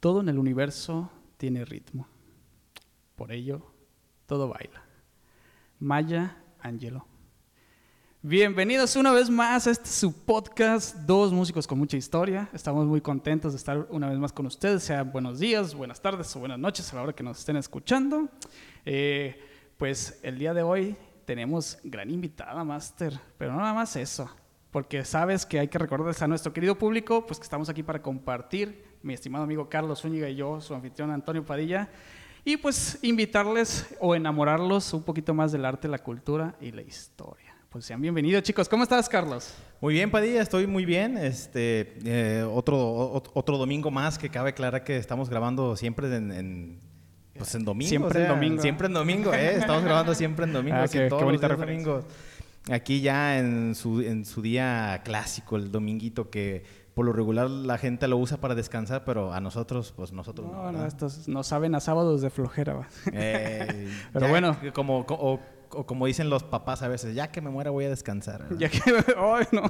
Todo en el universo tiene ritmo. Por ello, todo baila. Maya Angelo. Bienvenidos una vez más a este su podcast, Dos Músicos con Mucha Historia. Estamos muy contentos de estar una vez más con ustedes. Sean buenos días, buenas tardes o buenas noches a la hora que nos estén escuchando. Eh, pues el día de hoy tenemos gran invitada, Master, pero no nada más eso, porque sabes que hay que recordarles a nuestro querido público, pues que estamos aquí para compartir, mi estimado amigo Carlos Zúñiga y yo, su anfitrión Antonio Padilla, y pues invitarles o enamorarlos un poquito más del arte, la cultura y la historia. Pues sean bienvenidos chicos. ¿Cómo estás, Carlos? Muy bien, Padilla, estoy muy bien. Este, eh, otro, otro domingo más que cabe aclarar que estamos grabando siempre en, pues en domingo. Siempre en domingo. Siempre en domingo, ¿eh? Estamos grabando siempre en domingo. Ah, qué, todos qué bonita los domingos. Aquí ya en su, en su día clásico, el dominguito que por lo regular la gente lo usa para descansar, pero a nosotros, pues nosotros no. No, no, estos no saben a sábados de flojera. Eh, Pero ya bueno. Como, o, o como dicen los papás a veces, ya que me muera voy a descansar. ¿verdad? Ya que, ay, no.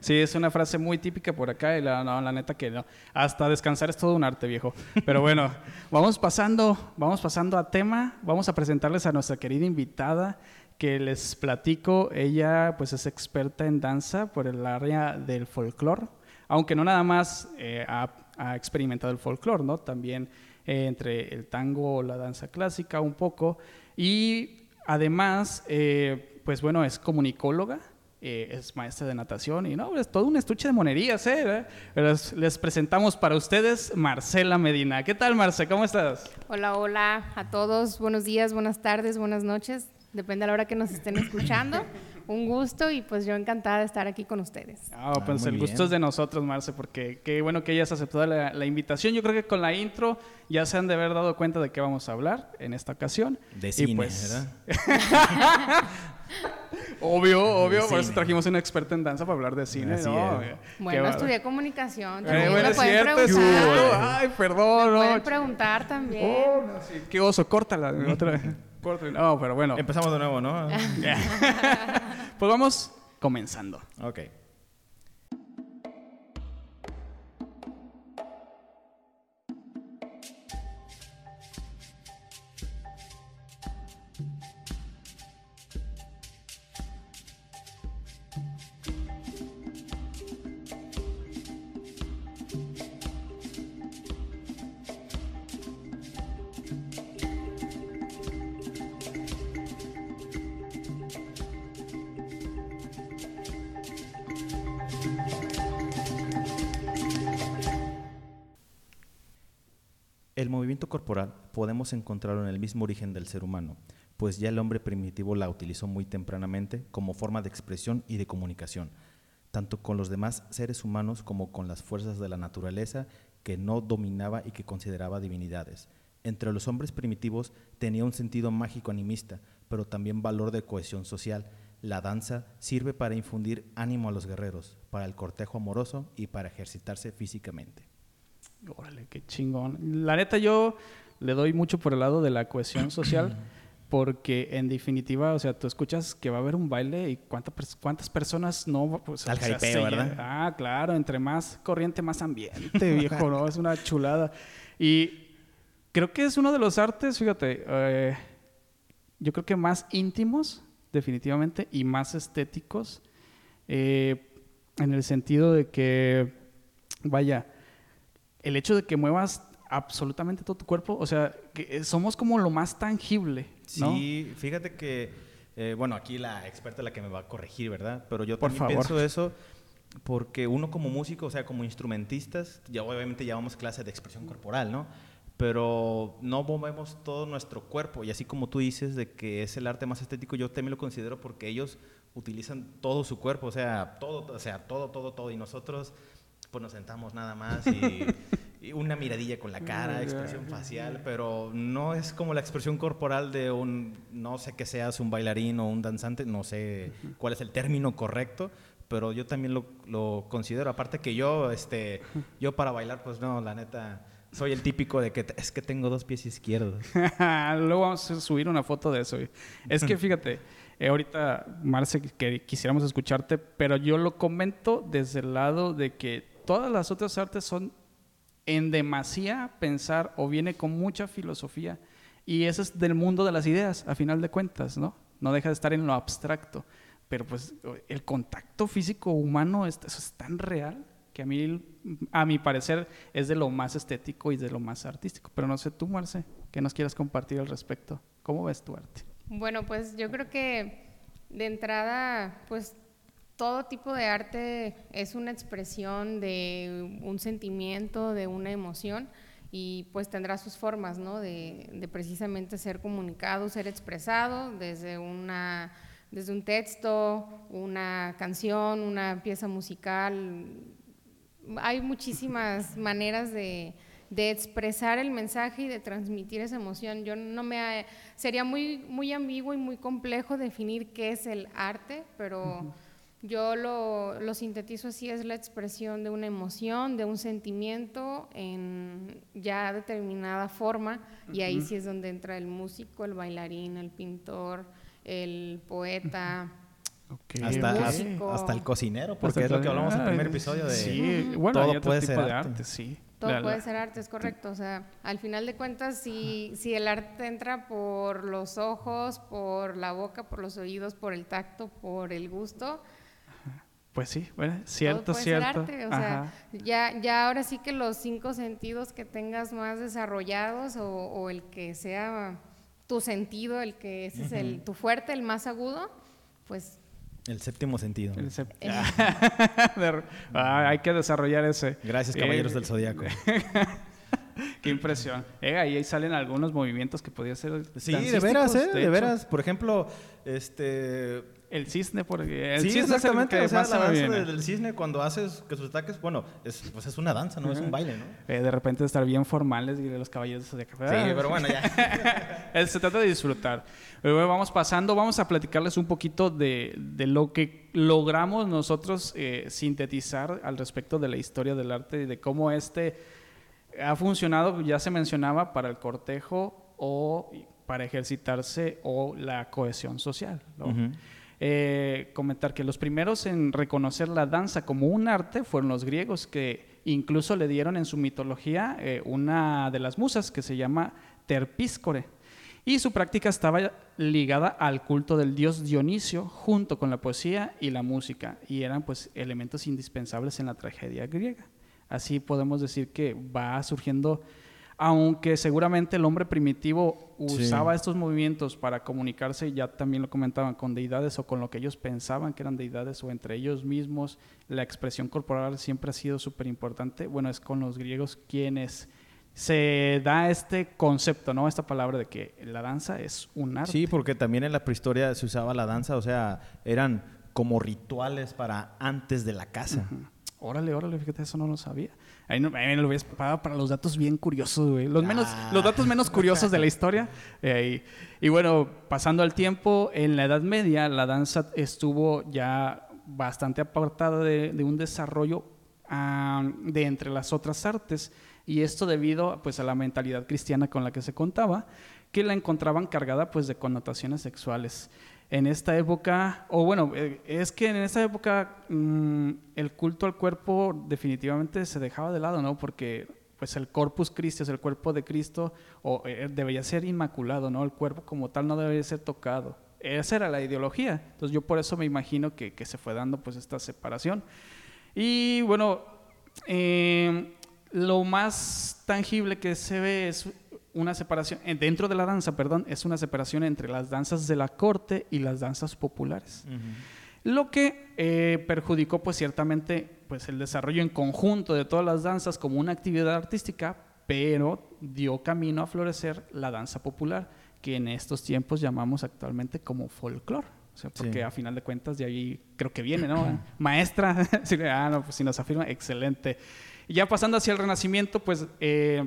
Sí, es una frase muy típica por acá y la, no, la neta que no. Hasta descansar es todo un arte, viejo. Pero bueno, vamos pasando, vamos pasando a tema. Vamos a presentarles a nuestra querida invitada que les platico. Ella, pues, es experta en danza por el área del folclore, aunque no nada más eh, ha, experimentado el folclore, ¿no? También eh, entre el tango la danza clásica un poco y Además, eh, pues bueno, es comunicóloga, es maestra de natación y no, es todo un estuche de monerías, ¿eh? Les, les, presentamos para ustedes Marcela Medina. ¿Qué tal, Marce? ¿Cómo estás? Hola, hola a todos. Buenos días, buenas tardes, buenas noches. Depende a la hora que nos estén escuchando. Un gusto y pues yo encantada de estar aquí con ustedes. Oh, pues el gusto bien. es de nosotros, Marce, porque qué bueno que hayas aceptado la, la, invitación. Yo creo que con la intro ya se han de haber dado cuenta de qué vamos a hablar en esta ocasión. De y cine, pues... ¿verdad? obvio, obvio, De por eso trajimos una experta en danza para hablar de cine. Así ¿no? es. Bueno, estudié comunicación. Eh, También bueno, me pueden cierto, preguntar. Ay, perdón, no. Pueden preguntar también. Oh, no, sí, Qué oso, córtala. Otra vez. No, pero bueno. Empezamos de nuevo, ¿no? Pues vamos comenzando. ok. Podemos encontrarlo en el mismo origen del ser humano, pues ya el hombre primitivo la utilizó muy tempranamente como forma de expresión y de comunicación, tanto con los demás seres humanos como con las fuerzas de la naturaleza que no dominaba y que consideraba divinidades. Entre los hombres primitivos tenía un sentido mágico animista, pero también valor de cohesión social. La danza sirve para infundir ánimo a los guerreros, para el cortejo amoroso y para ejercitarse físicamente. Órale, qué chingón. La neta, yo le doy mucho por el lado de la cohesión social, porque en definitiva, o sea, tú escuchas que va a haber un baile y cuánta pers- cuántas personas no. Pues, Al jaripeo, ¿verdad? Ah, claro, entre más corriente, más ambiente, viejo, ¿no? Es una chulada. Y creo que es uno de los artes, fíjate, eh, yo creo que más íntimos, definitivamente, y más estéticos, eh, en el sentido de que, vaya, el hecho de que muevas absolutamente todo tu cuerpo, o sea, que somos como lo más tangible, ¿no? Sí, fíjate que, eh, bueno, aquí la experta es la que me va a corregir, ¿verdad? Pero yo Por también favor. pienso eso porque uno como músico, o sea, como instrumentistas, ya obviamente llevamos clase de expresión corporal, ¿no? Pero no movemos todo nuestro cuerpo y así como tú dices de que es el arte más estético, yo también lo considero porque ellos utilizan todo su cuerpo, o sea, todo, o sea, todo, todo, todo y nosotros pues nos sentamos nada más y una miradilla con la cara, expresión facial, pero no es como la expresión corporal de un, no sé que seas un bailarín o un danzante, no sé cuál es el término correcto, pero yo también lo, lo considero, aparte que yo, este, yo para bailar, pues no, la neta, soy el típico de que es que tengo dos pies izquierdos. Luego vamos a subir una foto de eso. Es que fíjate, eh, ahorita, Marce, que quisiéramos escucharte, pero yo lo comento desde el lado de que todas las otras artes son en demasía pensar o viene con mucha filosofía. Y eso es del mundo de las ideas, a final de cuentas, ¿no? No deja de estar en lo abstracto. Pero pues el contacto físico humano, eso es tan real que a mí, a mi parecer, es de lo más estético y de lo más artístico. Pero no sé tú, Marce, ¿qué nos quieras compartir al respecto? ¿Cómo ves tu arte? Bueno, pues yo creo que de entrada, pues todo tipo de arte es una expresión de un sentimiento, de una emoción y pues tendrá sus formas, ¿no? De, de precisamente ser comunicado, ser expresado desde una desde un texto, una canción, una pieza musical. Hay muchísimas maneras de, de expresar el mensaje y de transmitir esa emoción. Yo no me sería muy muy ambiguo y muy complejo definir qué es el arte, pero yo lo, lo, sintetizo así, es la expresión de una emoción, de un sentimiento en ya determinada forma, y ahí sí es donde entra el músico, el bailarín, el pintor, el poeta. hasta, el cocinero, porque es lo que hablamos en el primer episodio de sí, bueno, todo puede ser arte. sí. Todo puede ser arte, es correcto. O sea, al final de cuentas, si, si el arte entra por los ojos, por la boca, por los oídos, por el tacto, por el gusto, pues sí, bueno, cierto, cierto. arte, o sea, ya, ya ahora sí que los cinco sentidos que tengas más desarrollados o, el que sea tu sentido, el que ese es el, tu fuerte, el más agudo, pues el séptimo sentido. Ah, hay que desarrollar ese. Gracias, caballeros eh, del zodiaco. Qué impresión. Eh, ahí salen algunos movimientos que podía ser. Sí, de veras, ¿eh? De, veras. Por ejemplo, este el cisne, porque el sí, cisne exactamente. o sea, la danza del, cisne cuando haces que sus ataques, bueno, es, pues es una danza, no es un baile, ¿no? Eh, de repente estar bien formales y de los caballeros de café. Sí, pero bueno, ya. Se trata de disfrutar. Pero vamos pasando, vamos a platicarles un poquito de, de lo que logramos nosotros eh, sintetizar al respecto de la historia del arte y de cómo este ha funcionado, ya se mencionaba, para el cortejo o para ejercitarse o la cohesión social. ¿no? Eh, comentar que los primeros en reconocer la danza como un arte fueron los griegos, que incluso le dieron en su mitología eh, una de las musas que se llama Terpíscore. Y su práctica estaba ligada al culto del dios Dionisio junto con la poesía y la música, y eran pues elementos indispensables en la tragedia griega. Así podemos decir que va surgiendo aunque seguramente el hombre primitivo usaba estos movimientos para comunicarse, ya también lo comentaban, con deidades o con lo que ellos pensaban que eran deidades o entre ellos mismos, la expresión corporal siempre ha sido súper importante. Bueno, es con los griegos quienes se da este concepto, ¿no? Esta palabra de que la danza es un arte. Sí, porque también en la prehistoria se usaba la danza, o sea, eran como rituales para antes de la casa. Órale, órale, fíjate, eso no lo sabía. Ahí, no, me lo habías preparado para los datos bien curiosos, güey. Los, menos, ah. los datos menos curiosos de la historia. Eh, y, bueno, pasando al tiempo, en la Edad Media la danza estuvo ya bastante apartada de, un desarrollo de entre las otras artes. Y esto debido pues, a la mentalidad cristiana con la que se contaba, que la encontraban cargada pues, de connotaciones sexuales en esta época, o bueno, eh, es que en esta época mm, el culto al cuerpo definitivamente se dejaba de lado, ¿no? Porque pues el corpus Christi, el cuerpo de Cristo, o, eh, debería ser inmaculado, ¿no? El cuerpo como tal no debería ser tocado. Esa era la ideología. Entonces yo por eso me imagino que, se fue dando pues esta separación. Y bueno, eh, lo más tangible que se ve es una separación, eh, dentro de la danza, perdón, es una separación entre las danzas de la corte y las danzas populares. Lo que eh, perjudicó pues ciertamente pues el desarrollo en conjunto de todas las danzas como una actividad artística, pero dio camino a florecer la danza popular, que en estos tiempos llamamos actualmente como folclore. O sea, porque a final de cuentas de ahí creo que viene, ¿no? Maestra, ah, no, pues si nos afirma, excelente. Y ya pasando hacia el Renacimiento, pues eh,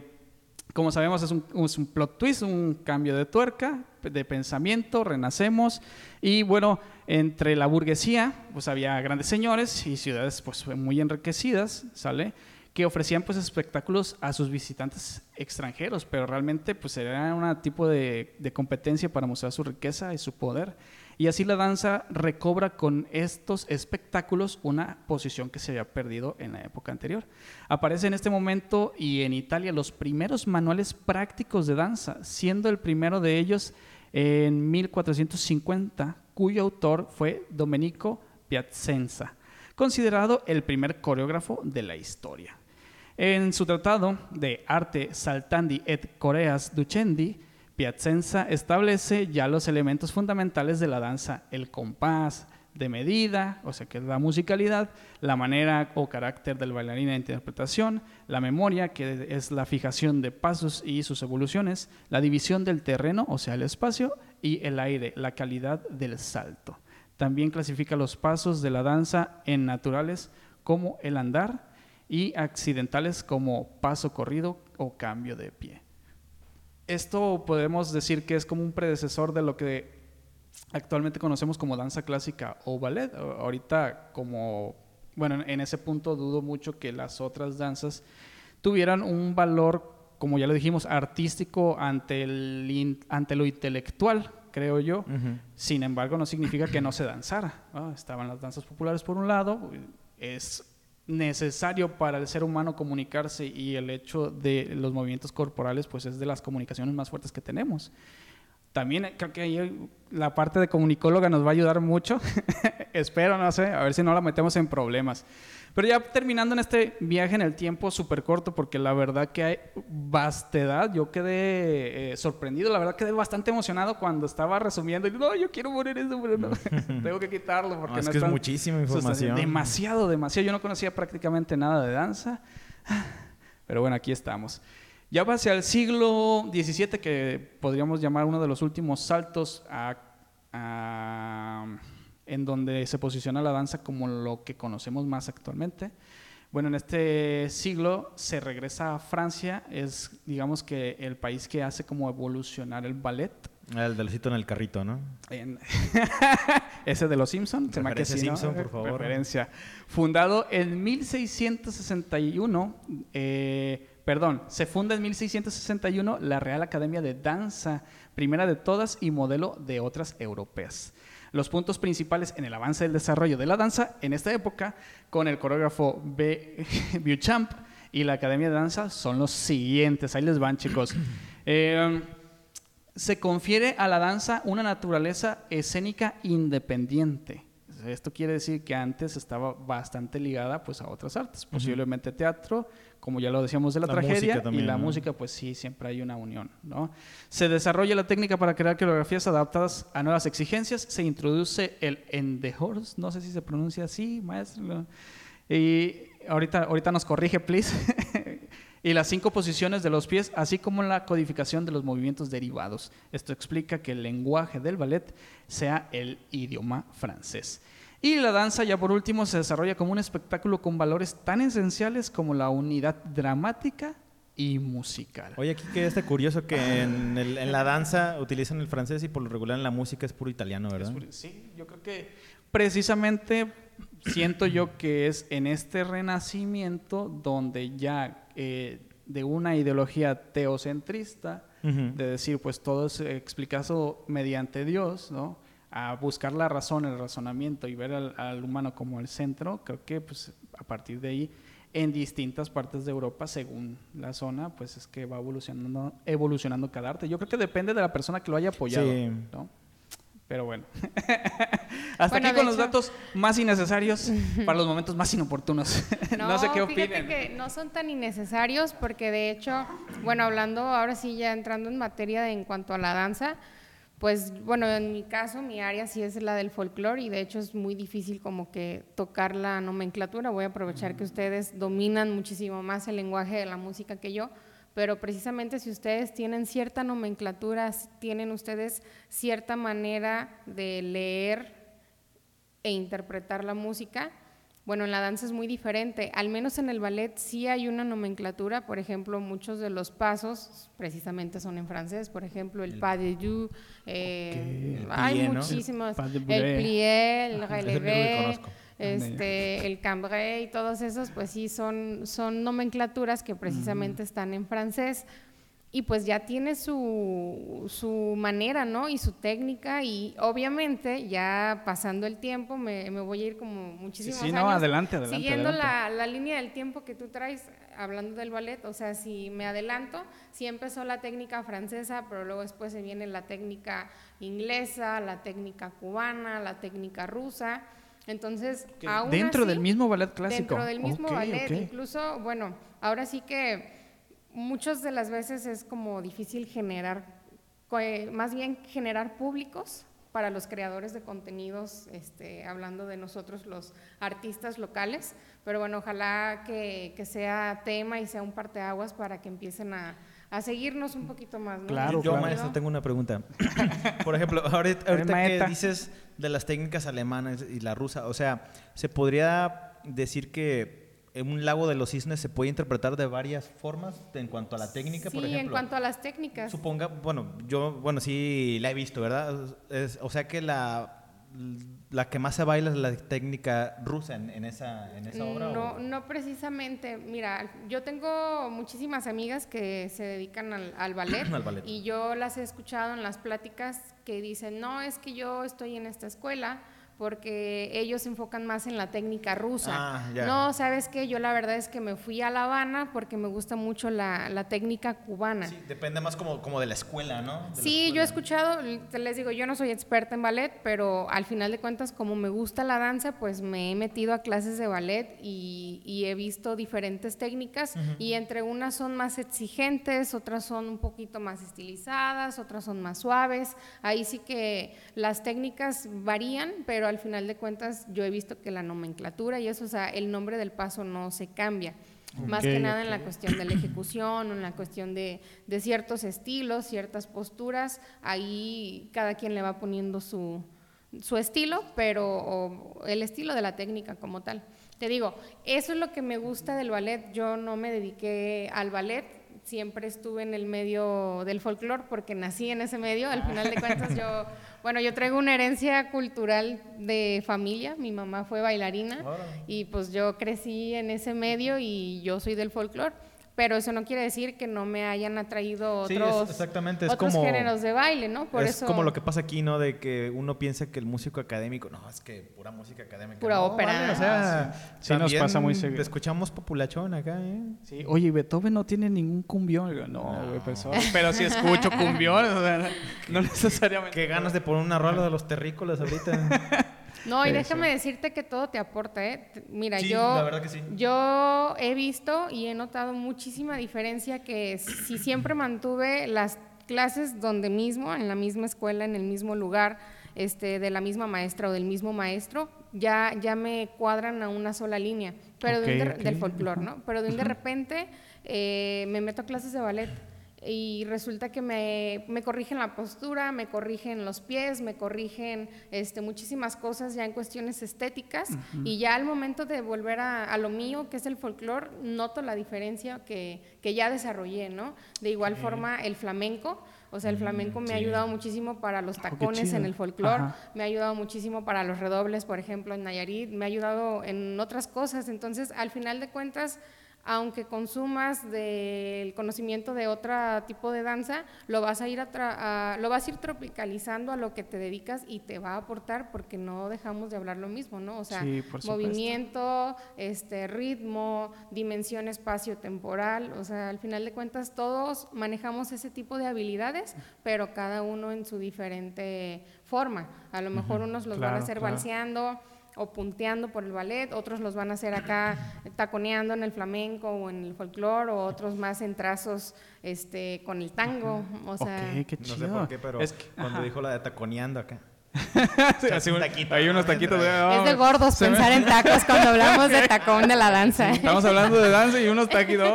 como sabemos, es un, plot twist, un cambio de tuerca, de pensamiento, renacemos. Y bueno, entre la burguesía, pues había grandes señores y ciudades pues muy enriquecidas, ¿sale? Que ofrecían pues espectáculos a sus visitantes extranjeros, pero realmente pues era un tipo de, de competencia para mostrar su riqueza y su poder. Y así la danza recobra con estos espectáculos una posición que se había perdido en la época anterior. Aparece en este momento y en Italia los primeros manuales prácticos de danza, siendo el primero de ellos en 1450, cuyo autor fue Domenico Piacenza, considerado el primer coreógrafo de la historia. En su tratado de Arte Saltandi et Coreas Ducendi, Piacenza establece ya los elementos fundamentales de la danza, el compás de medida, o sea que es la musicalidad, la manera o carácter del bailarín de interpretación, la memoria, que es la fijación de pasos y sus evoluciones, la división del terreno, o sea el espacio, y el aire, la calidad del salto. También clasifica los pasos de la danza en naturales como el andar y accidentales como paso corrido o cambio de pie esto podemos decir que es como un predecesor de lo que actualmente conocemos como danza clásica o ballet. Ahorita como, bueno, en ese punto dudo mucho que las otras danzas tuvieran un valor, como ya lo dijimos, artístico ante, el, ante lo intelectual, creo yo. Sin embargo, no significa que no se danzara. Estaban las danzas populares por un lado, es necesario para el ser humano comunicarse y el hecho de los movimientos corporales pues es de las comunicaciones más fuertes que tenemos. También creo que ahí la parte de comunicóloga nos va a ayudar mucho. Espero, no sé, a ver si no la metemos en problemas. Pero ya terminando en este viaje en el tiempo súper corto, porque la verdad que hay vastedad, yo quedé eh, sorprendido, la verdad quedé bastante emocionado cuando estaba resumiendo. Y, no, yo quiero morir eso, pero no, tengo que quitarlo porque no, es que es muchísima información. Demasiado, demasiado. Yo no conocía prácticamente nada de danza. Pero bueno, aquí estamos. Ya va hacia el siglo XVII, que podríamos llamar uno de los últimos saltos a en donde se posiciona la danza como lo que conocemos más actualmente. Bueno, en este siglo se regresa a Francia, es digamos que el país que hace como evolucionar el ballet. El del en el carrito, ¿no? ese de los Simpsons, se me Simpson, por favor. Referencia. Fundado en 1661, eh, perdón, se funda en 1661 la Real Academia de Danza, primera de todas y modelo de otras europeas los puntos principales en el avance del desarrollo de la danza en esta época con el coreógrafo B. Beauchamp y la Academia de Danza son los siguientes. Ahí les van, chicos. Eh, se confiere a la danza una naturaleza escénica independiente. Esto quiere decir que antes estaba bastante ligada pues, a otras artes, posiblemente teatro, como ya lo decíamos de la, tragedia, y la música, pues sí, siempre hay una unión. ¿no? Se desarrolla la técnica para crear coreografías adaptadas a nuevas exigencias, se introduce el endehors, no sé si se pronuncia así, maestro, y ahorita, ahorita nos corrige, please, y las cinco posiciones de los pies, así como la codificación de los movimientos derivados. Esto explica que el lenguaje del ballet sea el idioma francés. Y la danza, ya por último, se desarrolla como un espectáculo con valores tan esenciales como la unidad dramática y musical. Oye, aquí que está curioso que en, la danza utilizan el francés y por lo regular en la música es puro italiano, ¿verdad? sí, yo creo que precisamente siento yo que es en este renacimiento donde ya eh, de una ideología teocentrista, de decir, pues todo es explicado mediante Dios, ¿no? A buscar la razón, el razonamiento y ver al, humano como el centro, creo que pues, a partir de ahí, en distintas partes de Europa, según la zona, pues es que va evolucionando, evolucionando cada arte. Yo creo que depende de la persona que lo haya apoyado, ¿no? Pero bueno, hasta aquí con los datos más innecesarios para los momentos más inoportunos. No, sé qué opinen. que no son tan innecesarios porque de hecho, bueno, hablando ahora sí ya entrando en materia de, en cuanto a la danza, pues bueno, en mi caso, mi área sí es la del folclore y de hecho es muy difícil como que tocar la nomenclatura. Voy a aprovechar que ustedes dominan muchísimo más el lenguaje de la música que yo, pero precisamente si ustedes tienen cierta nomenclatura, tienen ustedes cierta manera de leer e interpretar la música, bueno, en la danza es muy diferente. Al menos en el ballet sí hay una nomenclatura. Por ejemplo, muchos de los pasos precisamente son en francés. Por ejemplo, el, pas de deux. Eh, hay muchísimos. El plié, el relevé. Este, el cambré y todos esos, pues sí, son, son nomenclaturas que precisamente están en francés. Y pues ya tiene su, su, manera, ¿no? Y su técnica y obviamente ya pasando el tiempo me, me voy a ir como muchísimos sí, sí, años no, adelante, adelante, siguiendo adelante. La, la, línea del tiempo que tú traes hablando del ballet, o sea, si me adelanto, sí empezó la técnica francesa, pero luego después se viene la técnica inglesa, la técnica cubana, la técnica rusa. Entonces, aún dentro así, del mismo ballet clásico. Dentro del mismo ballet, incluso, bueno, ahora sí que muchas de las veces es como difícil generar, más bien generar públicos para los creadores de contenidos, este, hablando de nosotros los artistas locales, pero bueno, ojalá que, que sea tema y sea un parteaguas para que empiecen a, a seguirnos un poquito más. ¿no? Claro, Yo, claro. maestro, tengo una pregunta. Por ejemplo, ahorita, ahorita que dices de las técnicas alemanas y la rusa, o sea, ¿se podría decir que un lago de los cisnes se puede interpretar de varias formas en cuanto a la técnica, Sí, por ejemplo? en cuanto a las técnicas. Suponga, bueno, yo, bueno, sí la he visto, ¿verdad? Es- o sea que la, la que más se baila es la técnica rusa en, en esa, en esa obra. No, o- no precisamente. Mira, yo tengo muchísimas amigas que se dedican al, al ballet, Al ballet. y yo las he escuchado en las pláticas que dicen, no, es que yo estoy en esta escuela porque ellos se enfocan más en la técnica rusa. Ah, ya. No, sabes que yo la verdad es que me fui a La Habana porque me gusta mucho la, la técnica cubana. Sí, depende más como, como de la escuela, ¿no? De Sí, yo he escuela. escuchado, te les digo, yo no soy experta en ballet, pero al final de cuentas, como me gusta la danza, pues me he metido a clases de ballet y, y he visto diferentes técnicas y entre unas son más exigentes, otras son un poquito más estilizadas, otras son más suaves. Ahí sí que las técnicas varían, pero al final de cuentas yo he visto que la nomenclatura y eso, o sea, el nombre del paso no se cambia. Más que nada en la cuestión de la ejecución, en la cuestión de, de ciertos estilos, ciertas posturas, ahí cada quien le va poniendo su, su estilo, pero el estilo de la técnica como tal. Te digo, eso es lo que me gusta del ballet. Yo no me dediqué al ballet, siempre estuve en el medio del folclore porque nací en ese medio. Al final de cuentas, yo, bueno, yo traigo una herencia cultural de familia. Mi mamá fue bailarina y pues yo crecí en ese medio y yo soy del folclore. Pero eso no quiere decir que no me hayan atraído Sí, es- otros, exactamente, es otros como- géneros de baile, ¿no? Por es eso como lo que pasa aquí, ¿no? De que uno piensa que el músico académico, no, es que pura música académica. Pura No, ópera. vale, o sea, Sí nos también pasa muy seguido. Escuchamos populachón acá, ¿eh? Sí, oye, Beethoven no tiene ningún cumbión. No, güey, pues, pero si escucho cumbión, o sea, no necesariamente. Qué ganas de poner una rola de los terrícolas ahorita. No, y déjame decirte que todo te aporta, ¿eh? Mira, Sí, yo, la verdad que sí. yo he visto y he notado muchísima diferencia que si siempre mantuve las clases donde mismo, en la misma escuela, en el mismo lugar, este, de la misma maestra o del mismo maestro, ya, ya me cuadran a una sola línea, pero de del folclore. ¿no? Pero de un de repente eh, me meto a clases de ballet y resulta que me, me corrigen la postura, me corrigen los pies, me corrigen este, muchísimas cosas ya en cuestiones estéticas y ya al momento de volver a, a lo mío, que es el folclore, noto la diferencia que, que ya desarrollé, ¿no? De igual forma el flamenco, o sea, el flamenco me ha ayudado muchísimo para los Oh, qué tacones en el folclore, me ha ayudado muchísimo para los redobles, por ejemplo, en Nayarit, me ha ayudado en otras cosas, entonces al final de cuentas aunque consumas del conocimiento de otro tipo de danza, lo vas a ir a tra- a- lo vas a ir tropicalizando a lo que te dedicas y te va a aportar porque no dejamos de hablar lo mismo, ¿no? O sea, Sí, movimiento, este ritmo, dimensión espacio-temporal, o sea, al final de cuentas todos manejamos ese tipo de habilidades, pero cada uno en su diferente forma. A lo mejor unos los van a hacer claro. balseando o punteando por el ballet, otros los van a hacer acá taconeando en el flamenco o en el folclore, o otros más en trazos este, con el tango, o sea... qué No chido. sé por qué, pero Es que- cuando ajá. dijo la de taconeando acá. Sí, así un- taquito, hay ¿no? unos taquitos de... Es de no, gordos me- pensar en tacos cuando hablamos de tacón de la danza. Estamos hablando de danza y unos taquitos.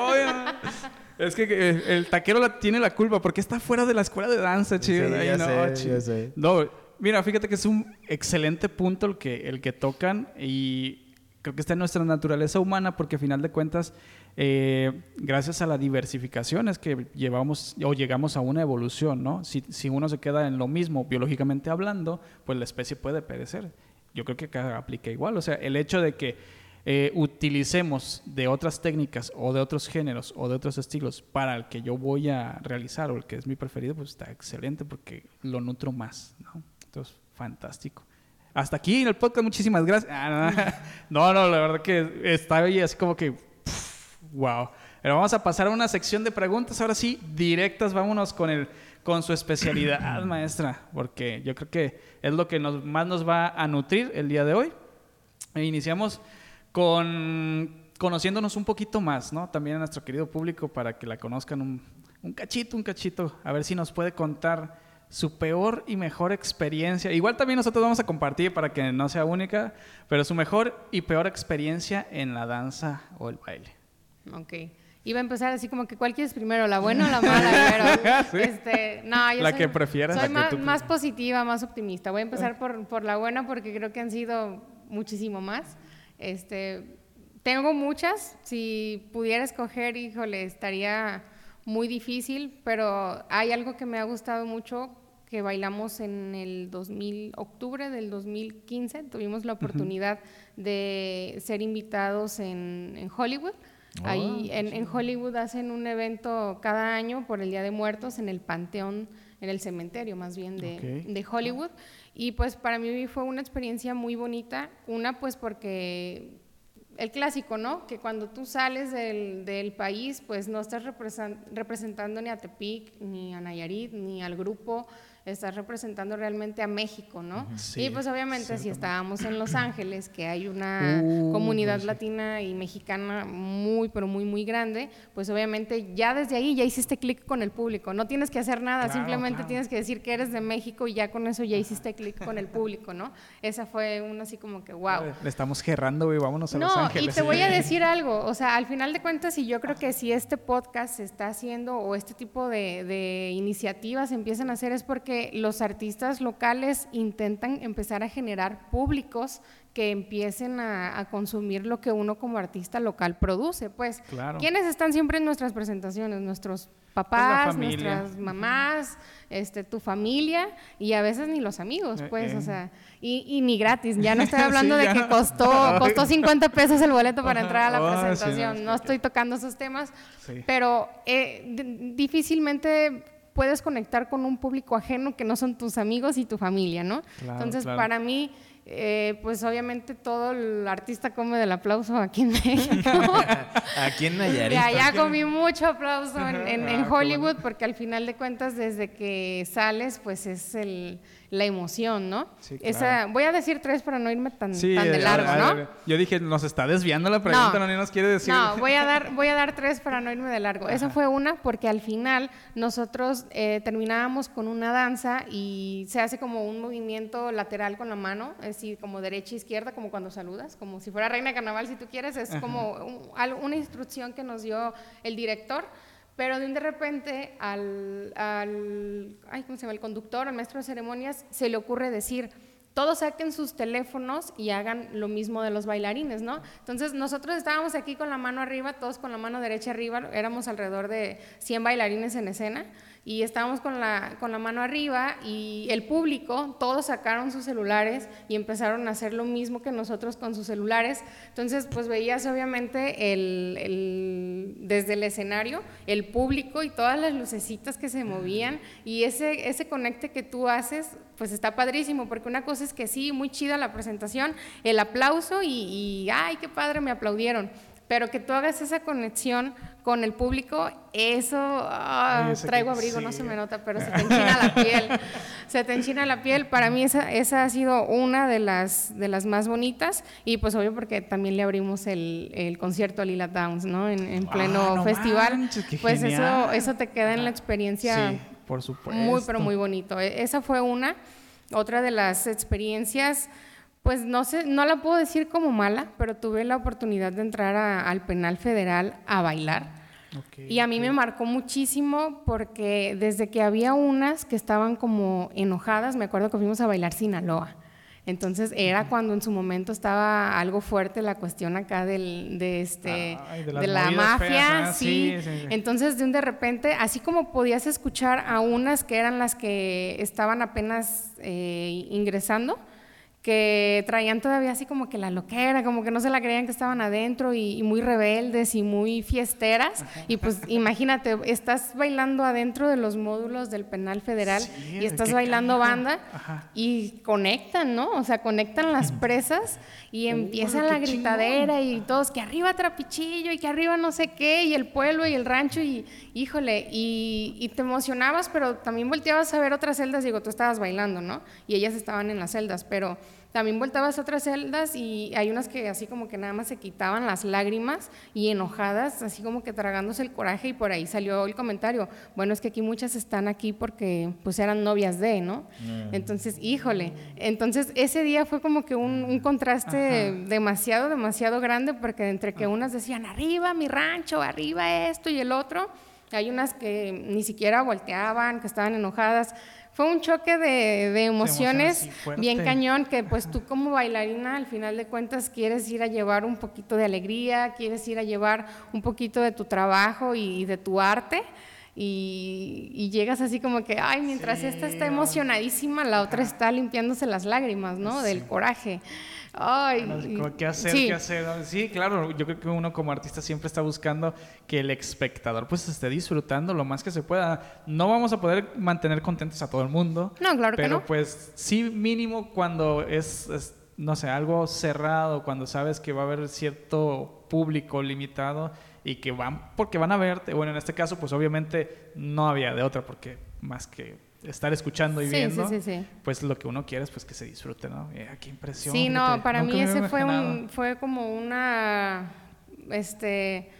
Es que eh, el taquero la, tiene la culpa porque está fuera de la escuela de danza, chido. Sí, no, sé, chido. ya sé. No, mira, fíjate que es un excelente punto el que, el que tocan y creo que está en nuestra naturaleza humana porque a final de cuentas, eh, gracias a la diversificación es que llevamos o llegamos a una evolución, ¿no? Si, si uno se queda en lo mismo biológicamente hablando, pues la especie puede perecer. Yo creo que acá aplica igual. O sea, el hecho de que eh, utilicemos de otras técnicas o de otros géneros o de otros estilos para el que yo voy a realizar o el que es mi preferido, pues está excelente porque lo nutro más, ¿no? Entonces, fantástico. Hasta aquí en el podcast, muchísimas gracias. Ah, no, no, la verdad que está ahí así como que, wow. Pero vamos a pasar a una sección de preguntas, ahora sí, directas, vámonos con el con su especialidad, maestra, porque yo creo que es lo que nos, más nos va a nutrir el día de hoy. E iniciamos con conociéndonos un poquito más, ¿no? También a nuestro querido público para que la conozcan un, un cachito, un cachito, a ver si nos puede contar su peor y mejor experiencia. Igual también nosotros vamos a compartir para que no sea única, pero su mejor y peor experiencia en la danza o el baile. Ok. Iba a empezar así como que cuál quieres primero, la buena o la mala, pero este, no, yo la soy, que prefieras. Soy la más, que tú más positiva, más optimista. Voy a empezar por, por la buena porque creo que han sido muchísimo más. Este, tengo muchas, si pudiera escoger, híjole, estaría muy difícil, pero hay algo que me ha gustado mucho que bailamos en el 2000, octubre del 2015, tuvimos la oportunidad de ser invitados en, en Hollywood. Ahí en, en, Hollywood hacen un evento cada año por el Día de Muertos en el Panteón, en el cementerio más bien de, de Hollywood. Y pues para mí fue una experiencia muy bonita. Una pues porque el clásico, ¿no? Que cuando tú sales del, del país, pues no estás representando ni a Tepic, ni a Nayarit, ni al grupo, estás representando realmente a México, ¿no? Sí, y pues obviamente si estábamos en Los Ángeles, que hay una Uh, comunidad pues latina y mexicana muy, pero muy, muy grande, pues obviamente ya desde ahí ya hiciste clic con el público. No tienes que hacer nada, Claro, simplemente claro. tienes que decir que eres de México y ya con eso ya hiciste clic con el público, ¿no? Esa fue una así como que, wow. Le estamos gerrando, güey, vámonos a Los No, y Ángeles. te voy a decir algo, o sea, al final de cuentas, y yo creo que si este podcast se está haciendo o este tipo de, de iniciativas empiezan a hacer es porque los artistas locales intentan empezar a generar públicos que empiecen a, a consumir lo que uno como artista local produce. Pues, Claro. ¿quiénes están siempre en nuestras presentaciones? Nuestros papás, familia. nuestras mamás, este, tu familia y a veces ni los amigos, Eh, pues, eh. o sea, y, y ni gratis. Ya no estoy hablando Sí, de que no. costó, costó 50 pesos el boleto para entrar a la Ah, sí, no, presentación. es no que- estoy tocando esos temas, Sí. pero eh, difícilmente puedes conectar con un público ajeno que no son tus amigos y tu familia, ¿no? Claro, Entonces, claro. para mí, eh, pues obviamente todo el artista come del aplauso aquí en México. Aquí en Nayarit. De allá comí mucho aplauso en, en- en Ah, Hollywood bueno. porque al final de cuentas desde que sales pues es el, la emoción, ¿no? Sí, Esa, claro. voy a decir tres para no irme tan, Sí, tan de a- largo, a- ¿no? Yo dije, nos está desviando la pregunta, no, ni nos quiere decir. No, voy a dar, voy a dar tres para no irme de largo. Esa fue una porque al final nosotros eh, terminábamos con una danza y se hace como un movimiento lateral con la mano, es decir, como derecha e izquierda, como cuando saludas, como si fuera reina de carnaval si tú quieres, es como un- una instrucción que nos dio el director. Pero de un de repente al, al ay, ¿cómo se llama? el conductor, al maestro de ceremonias, se le ocurre decir, todos saquen sus teléfonos y hagan lo mismo de los bailarines, ¿no? Entonces nosotros estábamos aquí con la mano arriba, todos con la mano derecha arriba, éramos alrededor de 100 bailarines en escena y estábamos con la, con la mano arriba y el público, todos sacaron sus celulares y empezaron a hacer lo mismo que nosotros con sus celulares. Entonces, pues veías obviamente el, el- desde el escenario el público y todas las lucecitas que se movían y ese, ese conecte que tú haces, pues está padrísimo, porque una cosa es que sí, muy chida la presentación, el aplauso y, y ay, qué padre, me aplaudieron. Pero que tú hagas esa conexión con el público, eso, ah, traigo abrigo, no sí. se me nota, pero se te enchina la piel. Se te enchina la piel. Para mí esa, esa ha sido una de las, de las más bonitas y pues obvio porque también le abrimos el, el concierto a Lila Downs, ¿no? En, en Ah, pleno no festival. manches, pues eso, genial. eso te queda en la experiencia Sí, por supuesto. muy, pero muy bonito. E- Esa fue una. Otra de las experiencias, pues no sé, no la puedo decir como mala, pero tuve la oportunidad de entrar a- al penal federal a bailar. Y a mí me marcó muchísimo porque desde que había unas que estaban como enojadas, me acuerdo que fuimos a bailar Sinaloa. Entonces era cuando en su momento estaba algo fuerte la cuestión acá del, de, este, Ay, de la mafia, feas, sí. Sí, sí, sí. Entonces de un de repente, así como podías escuchar a unas que eran las que estaban apenas eh, ingresando, que traían todavía así como que la loquera, como que no se la creían que estaban adentro y, muy rebeldes y muy fiesteras. Y pues imagínate, estás bailando adentro de los módulos del penal federal y estás bailando banda y conectan, ¿no? O sea, conectan las presas y empieza la gritadera y todos que arriba trapichillo y que arriba no sé qué y el pueblo y el rancho y híjole, y, y te emocionabas, pero también volteabas a ver otras celdas, digo, tú estabas bailando, ¿no? Y ellas estaban en las celdas, pero también voltabas a otras celdas y hay unas que así como que nada más se quitaban las lágrimas y enojadas, así como que tragándose el coraje y por ahí salió el comentario, bueno, es que aquí muchas están aquí porque pues eran novias de, ¿no? Mm. Entonces, híjole, entonces ese día fue como que un, contraste demasiado, demasiado grande porque entre que unas decían, arriba mi rancho, arriba esto y el otro, hay unas que ni siquiera volteaban, que estaban enojadas fue un choque de, emociones, bien cañón, que pues tú como bailarina al final de cuentas quieres ir a llevar un poquito de alegría, quieres ir a llevar un poquito de tu trabajo y, de tu arte. Y, llegas así como que, ay, mientras esta está emocionadísima, la otra está limpiándose las lágrimas, ¿no? Del coraje. Ay, ¿Qué hacer? Sí. ¿Qué hacer? Sí, claro, yo creo que uno como artista siempre está buscando que el espectador pues esté disfrutando lo más que se pueda. No vamos a poder mantener contentos a todo el mundo. No, claro que no. Pero pues sí mínimo cuando es, no sé, algo cerrado, cuando sabes que va a haber cierto público limitado y que van, porque van a verte, bueno, en este caso pues obviamente no había de otra porque más que estar escuchando y viendo, pues lo que uno quiere es pues que se disfrute, ¿no? Eh, qué impresión. Sí, no, para mí ese fue un, fue como una, este,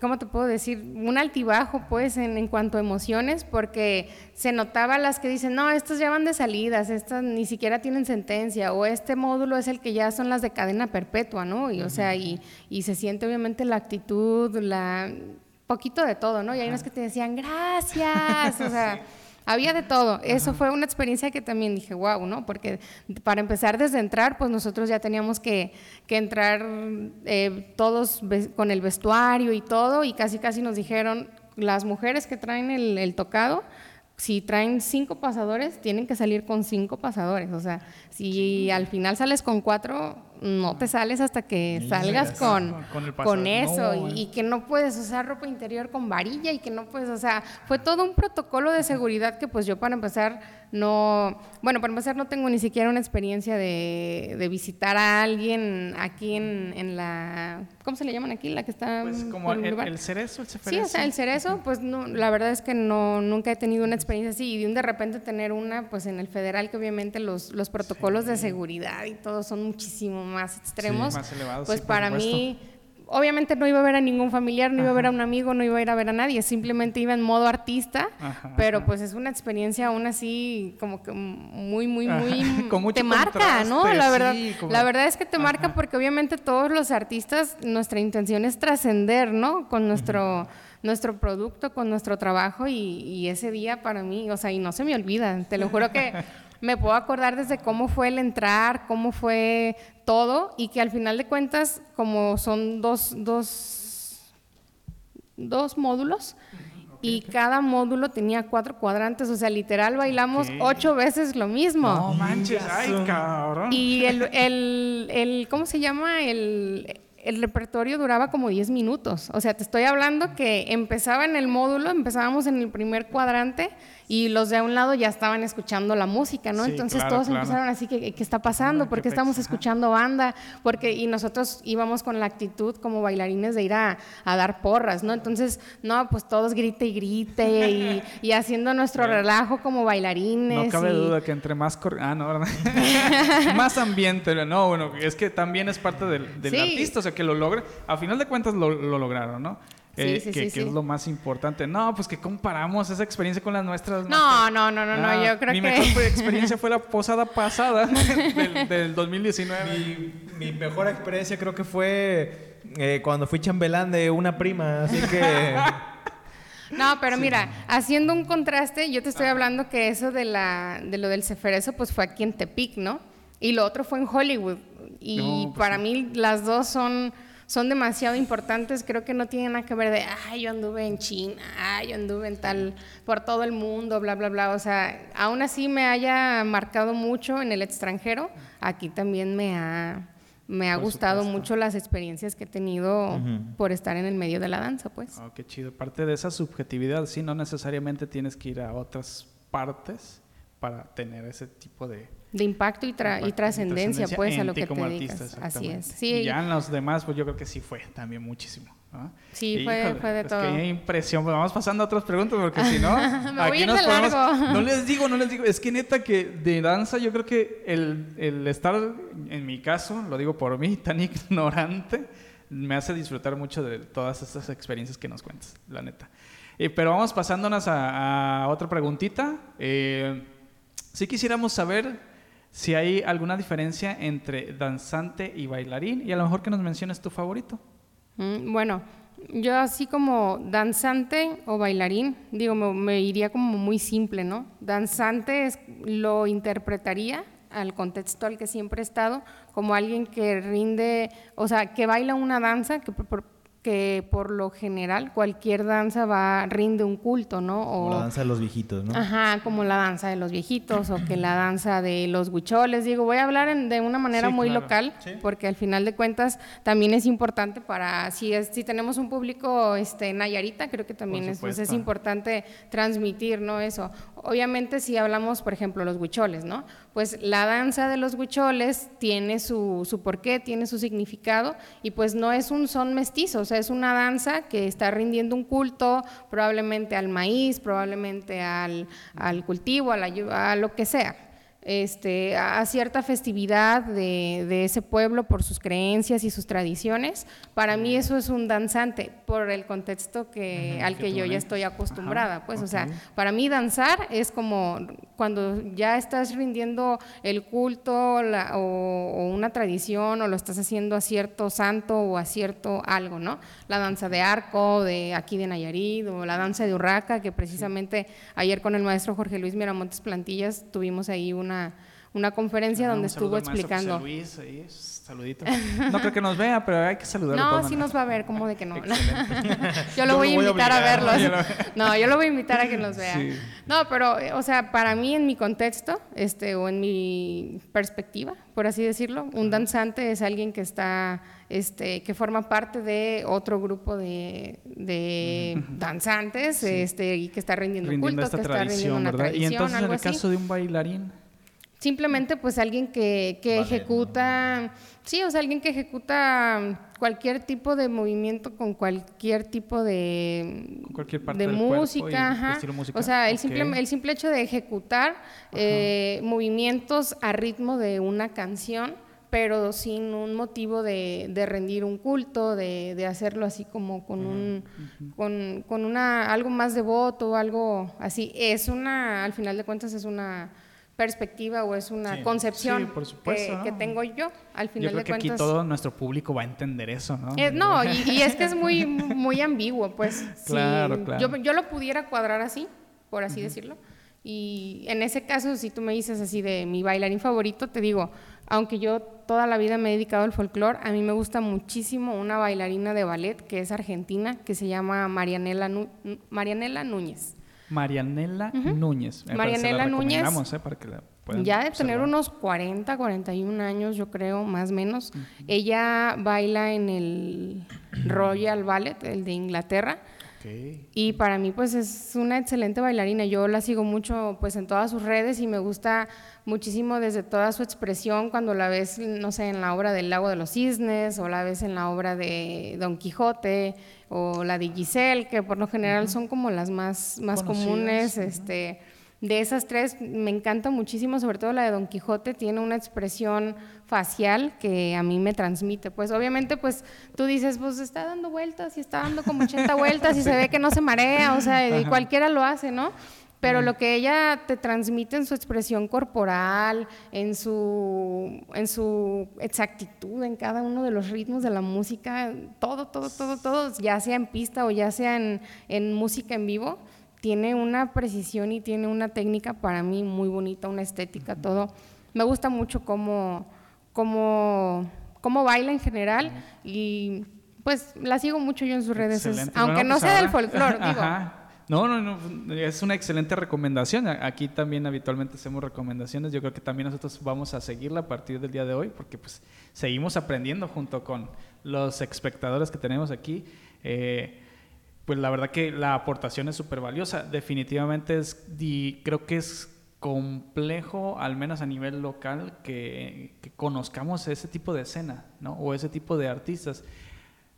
¿cómo te puedo decir? Un altibajo, pues, en, en, cuanto a emociones, porque se notaba las que dicen, no, estos ya van de salidas, estas ni siquiera tienen sentencia, o este módulo es el que ya son las de cadena perpetua, ¿no? Y, o sea, y, y se siente obviamente la actitud, la poquito de todo, ¿no? Y hay unas que te decían, gracias, o sea... Había de todo. Eso fue una experiencia que también dije, wow, ¿no? Porque para empezar desde entrar, pues nosotros ya teníamos que, que entrar eh, todos con el vestuario y todo, y casi casi nos dijeron, las mujeres que traen el, el tocado, si traen cinco pasadores, tienen que salir con cinco pasadores. O sea, si al final sales con cuatro, no te sales hasta que salgas con, con, eso y, que no puedes usar ropa interior con varilla y que no puedes, o sea, fue todo un protocolo de seguridad que pues yo para empezar no, bueno, para empezar no tengo ni siquiera una experiencia de, de visitar a alguien aquí en, en, la, ¿cómo se le llaman aquí? La que está... Pues como el, el, cerezo, el cerezo. Sí, o sea, el cerezo, pues no, la verdad es que no, nunca he tenido una experiencia así y de un de repente tener una, pues en el federal que obviamente los, los protocolos de seguridad y todo son muchísimo más extremos, pues para mí, obviamente no iba a ver a ningún familiar, no iba a ver a un amigo, no iba a ir a ver a nadie, simplemente iba en modo artista, pero pues es una experiencia aún así como que muy, muy, muy... te marca, ¿no? La verdad, la verdad es que te marca porque obviamente todos los artistas, nuestra intención es trascender, ¿no? Con nuestro... nuestro producto, con nuestro trabajo y, y, ese día para mí, o sea, y no se me olvida, te lo juro que me puedo acordar desde cómo fue el entrar, cómo fue todo y que al final de cuentas, como son dos, dos, dos módulos, y cada módulo tenía cuatro cuadrantes, o sea, literal bailamos ocho veces lo mismo. No manches, ay, cabrón. Y el, el, el ¿cómo se llama? El, el repertorio duraba como 10 minutos. O sea, te estoy hablando que empezaba en el módulo, empezábamos en el primer cuadrante y los de a un lado ya estaban escuchando la música, ¿no? Entonces todos empezaron así, ¿qué, qué está pasando? ¿Por qué estamos escuchando banda? Porque, y nosotros íbamos con la actitud como bailarines de ir a, dar porras, ¿no? Entonces, no, pues todos grite y grite y, haciendo nuestro relajo como bailarines. No cabe duda que entre más... Ah, no, ¿verdad? más ambiente, no, bueno, es que también es parte del, artista, o sea, que lo logre. A final de cuentas lo, lo lograron, ¿no? Eh, que, es lo más importante. No, pues que comparamos esa experiencia con las nuestras. No, no, no, no, no, ah, yo creo que... Mi mejor experiencia fue la posada pasada del, 2019. Mi, mi, mejor experiencia creo que fue eh, cuando fui chambelán de una prima, así que... No, pero mira, haciendo un contraste, yo te estoy hablando que eso de, la, de lo del Ceferezo, pues fue aquí en Tepic, ¿no? Y lo otro fue en Hollywood. Y pues para mí las dos son son demasiado importantes, creo que no tienen nada que ver de, ay, yo anduve en China, ay, yo anduve en tal, por todo el mundo, bla, bla, bla. O sea, aún así me haya marcado mucho en el extranjero, aquí también me ha, me ha gustado mucho las experiencias que he tenido por estar en el medio de la danza, pues. Oh, qué chido. Parte de esa subjetividad, sí, no necesariamente tienes que ir a otras partes para tener ese tipo de, de impacto y, y trascendencia, pues, a lo que te dedicas. Así es. Sí. Y ya en los demás, pues yo creo que sí fue también muchísimo. Sí, fue, fue, de todo. Qué impresión. Pues, vamos pasando a otras preguntas porque si no, aquí nos podemos. No les digo, no les digo. Es que neta que de danza, yo creo que el, el estar, en mi caso, lo digo por mí, tan ignorante, me hace disfrutar mucho de todas estas experiencias que nos cuentas, la neta. Eh, pero vamos pasándonos a, a otra preguntita. Eh, si quisiéramos saber si hay alguna diferencia entre danzante y bailarín y a lo mejor que nos menciones tu favorito. Mm, bueno, yo así como danzante o bailarín, digo, me, iría como muy simple, ¿no? Danzante es, lo interpretaría al contexto al que siempre he estado, como alguien que rinde, o sea, que baila una danza, que por, que por lo general cualquier danza va rinde un culto, ¿no? O, como la danza de los viejitos, ¿no? Ajá, como la danza de los viejitos o que la danza de los huicholes. Digo, voy a hablar de una manera muy local porque al final de cuentas también es importante para si es si tenemos un público este Nayarita, creo que también es, pues, es importante transmitir, ¿no? Eso. Obviamente si hablamos, por ejemplo, los huicholes, ¿no? Pues la danza de los huicholes tiene su, su porqué, tiene su significado y pues no es un son mestizo, o sea, es una danza que está rindiendo un culto probablemente al maíz, probablemente al, al cultivo, a, la, a lo que sea este, a cierta festividad de, de, ese pueblo por sus creencias y sus tradiciones. Para mí eso es un danzante por el contexto que, al que, yo ya estoy acostumbrada. pues, o sea, para mí danzar es como cuando ya estás rindiendo el culto o, una tradición o lo estás haciendo a cierto santo o a cierto algo, ¿no? La danza de arco de aquí de Nayarit o la danza de Urraca, que precisamente ayer con el maestro Jorge Luis Miramontes Plantillas tuvimos ahí una una, conferencia ah, donde estuvo explicando. Luis, saludito. No creo que nos vea, pero hay que saludarlo. No, sí nos va a ver, ¿cómo de que no? yo lo voy a invitar a, verlos. No, yo lo voy a invitar a que nos vea. No, pero, o sea, para mí en mi contexto, este, o en mi perspectiva, por así decirlo, un danzante es alguien que está, este, que forma parte de otro grupo de, de danzantes, este, y que está rindiendo, culto, que está rindiendo una tradición, Y entonces en el caso de un bailarín. Simplemente pues alguien que, que ejecuta, sí, o sea, alguien que ejecuta cualquier tipo de movimiento con cualquier tipo de, de música, ajá. O sea, el, simple, el simple hecho de ejecutar eh, movimientos a ritmo de una canción, pero sin un motivo de, de rendir un culto, de, de, hacerlo así como con un con, con una algo más devoto, algo así. Es una, al final de cuentas es una perspectiva o es una concepción que, tengo yo al final yo creo que aquí todo nuestro público va a entender eso, ¿no? Eh, no, y, es que es muy, muy ambiguo, pues. claro, claro. Yo, yo, lo pudiera cuadrar así, por así decirlo. Y en ese caso, si tú me dices así de mi bailarín favorito, te digo, aunque yo toda la vida me he dedicado al folclore, a mí me gusta muchísimo una bailarina de ballet que es argentina, que se llama Marianela, Marianela Núñez. Marianela Núñez. Marianela Núñez. Eh, ya de tener unos 40, 41 años, yo creo, más o menos. Ella baila en el Royal Ballet, el de Inglaterra. Y para mí pues es una excelente bailarina. Yo la sigo mucho pues en todas sus redes y me gusta muchísimo desde toda su expresión cuando la ves, no sé, en la obra del Lago de los Cisnes o la ves en la obra de Don Quijote o la de Giselle, que por lo general son como las más, más comunes. este, de esas tres me encanta muchísimo, sobre todo la de Don Quijote, tiene una expresión facial que a mí me transmite. Pues obviamente, pues tú dices, pues está dando vueltas y está dando como 80 vueltas y se ve que no se marea, o sea, y cualquiera lo hace, ¿no? Pero lo que ella te transmite en su expresión corporal, en su, en su exactitud, en cada uno de los ritmos de la música, todo, todo, todo, todo, ya sea en pista o ya sea en, en música en vivo, tiene una precisión y tiene una técnica para mí muy bonita, una estética, todo. Me gusta mucho cómo, cómo, cómo baila en general y pues la sigo mucho yo en sus redes, Excelente. aunque Bueno, no pues sea del folclore, digo. Ajá. No, no, no, es una excelente recomendación. Aquí también habitualmente hacemos recomendaciones. Yo creo que también nosotros vamos a seguirla a partir del día de hoy porque pues seguimos aprendiendo junto con los espectadores que tenemos aquí. Eh, pues la verdad que la aportación es súper valiosa. Definitivamente es, creo que es complejo, al menos a nivel local, que, que conozcamos ese tipo de escena, ¿no? O ese tipo de artistas.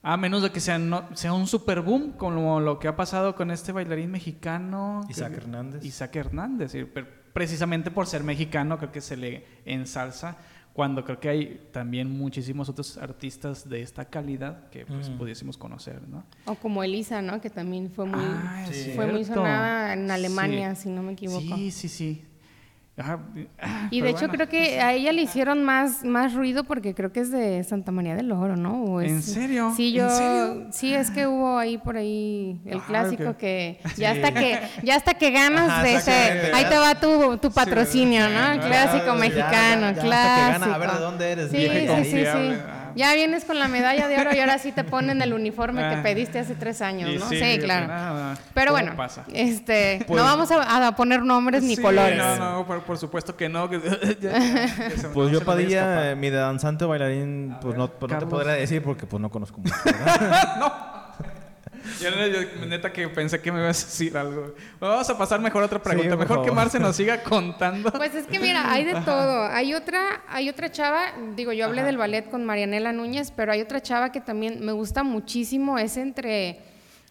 A menos de que sea, no- sea un super boom, como lo que ha pasado con este bailarín mexicano. Isaac que- Hernández. Isaac Hernández. y per- precisamente por ser mexicano, creo que se le ensalza. Cuando creo que hay también muchísimos otros artistas de esta calidad que pues, Mm. pudiésemos conocer, ¿no? O como Elisa, ¿no? Que también fue muy, Ah, es fue muy sonada en Alemania, Sí. si no me equivoco. Sí, sí, sí. Ah, Y de hecho bueno. creo que a ella le hicieron más, más ruido porque creo que es de Santa María del Oro, ¿no? O es- ¿En serio? Sí, ¿En yo, serio? sí, es que hubo ahí por ahí el Ah, clásico ok. que ya hasta que ya hasta que ganas Ajá, de ese, ahí te va tu, tu patrocinio, ¿no? El clásico Ya, mexicano, ya, ya, hasta clásico. que gana, a ver de dónde eres. Sí, vieja y sí, sí, sí. Ya vienes con la medalla de oro y ahora sí te ponen el uniforme que Ah. pediste hace tres años, Y ¿no? sí, claro. nada, Pero bueno, pasa. este, Pues- no vamos a, a poner nombres ni Sí, colores. No, no, por, por supuesto que no. que- ya- ya se- no Pues yo Padilla, mi danzante bailarín, pues, ver, no, pues no te podría decir porque pues no conozco mucho. ¿verdad? Yo, yo, neta que pensé que me ibas a decir algo. Vamos a pasar mejor a otra pregunta. mejor que favor. Marce nos siga contando. Pues es que mira, hay de todo. Hay otra, hay otra chava, digo, yo hablé del ballet con Marianela Núñez, pero hay otra chava que también me gusta muchísimo, es entre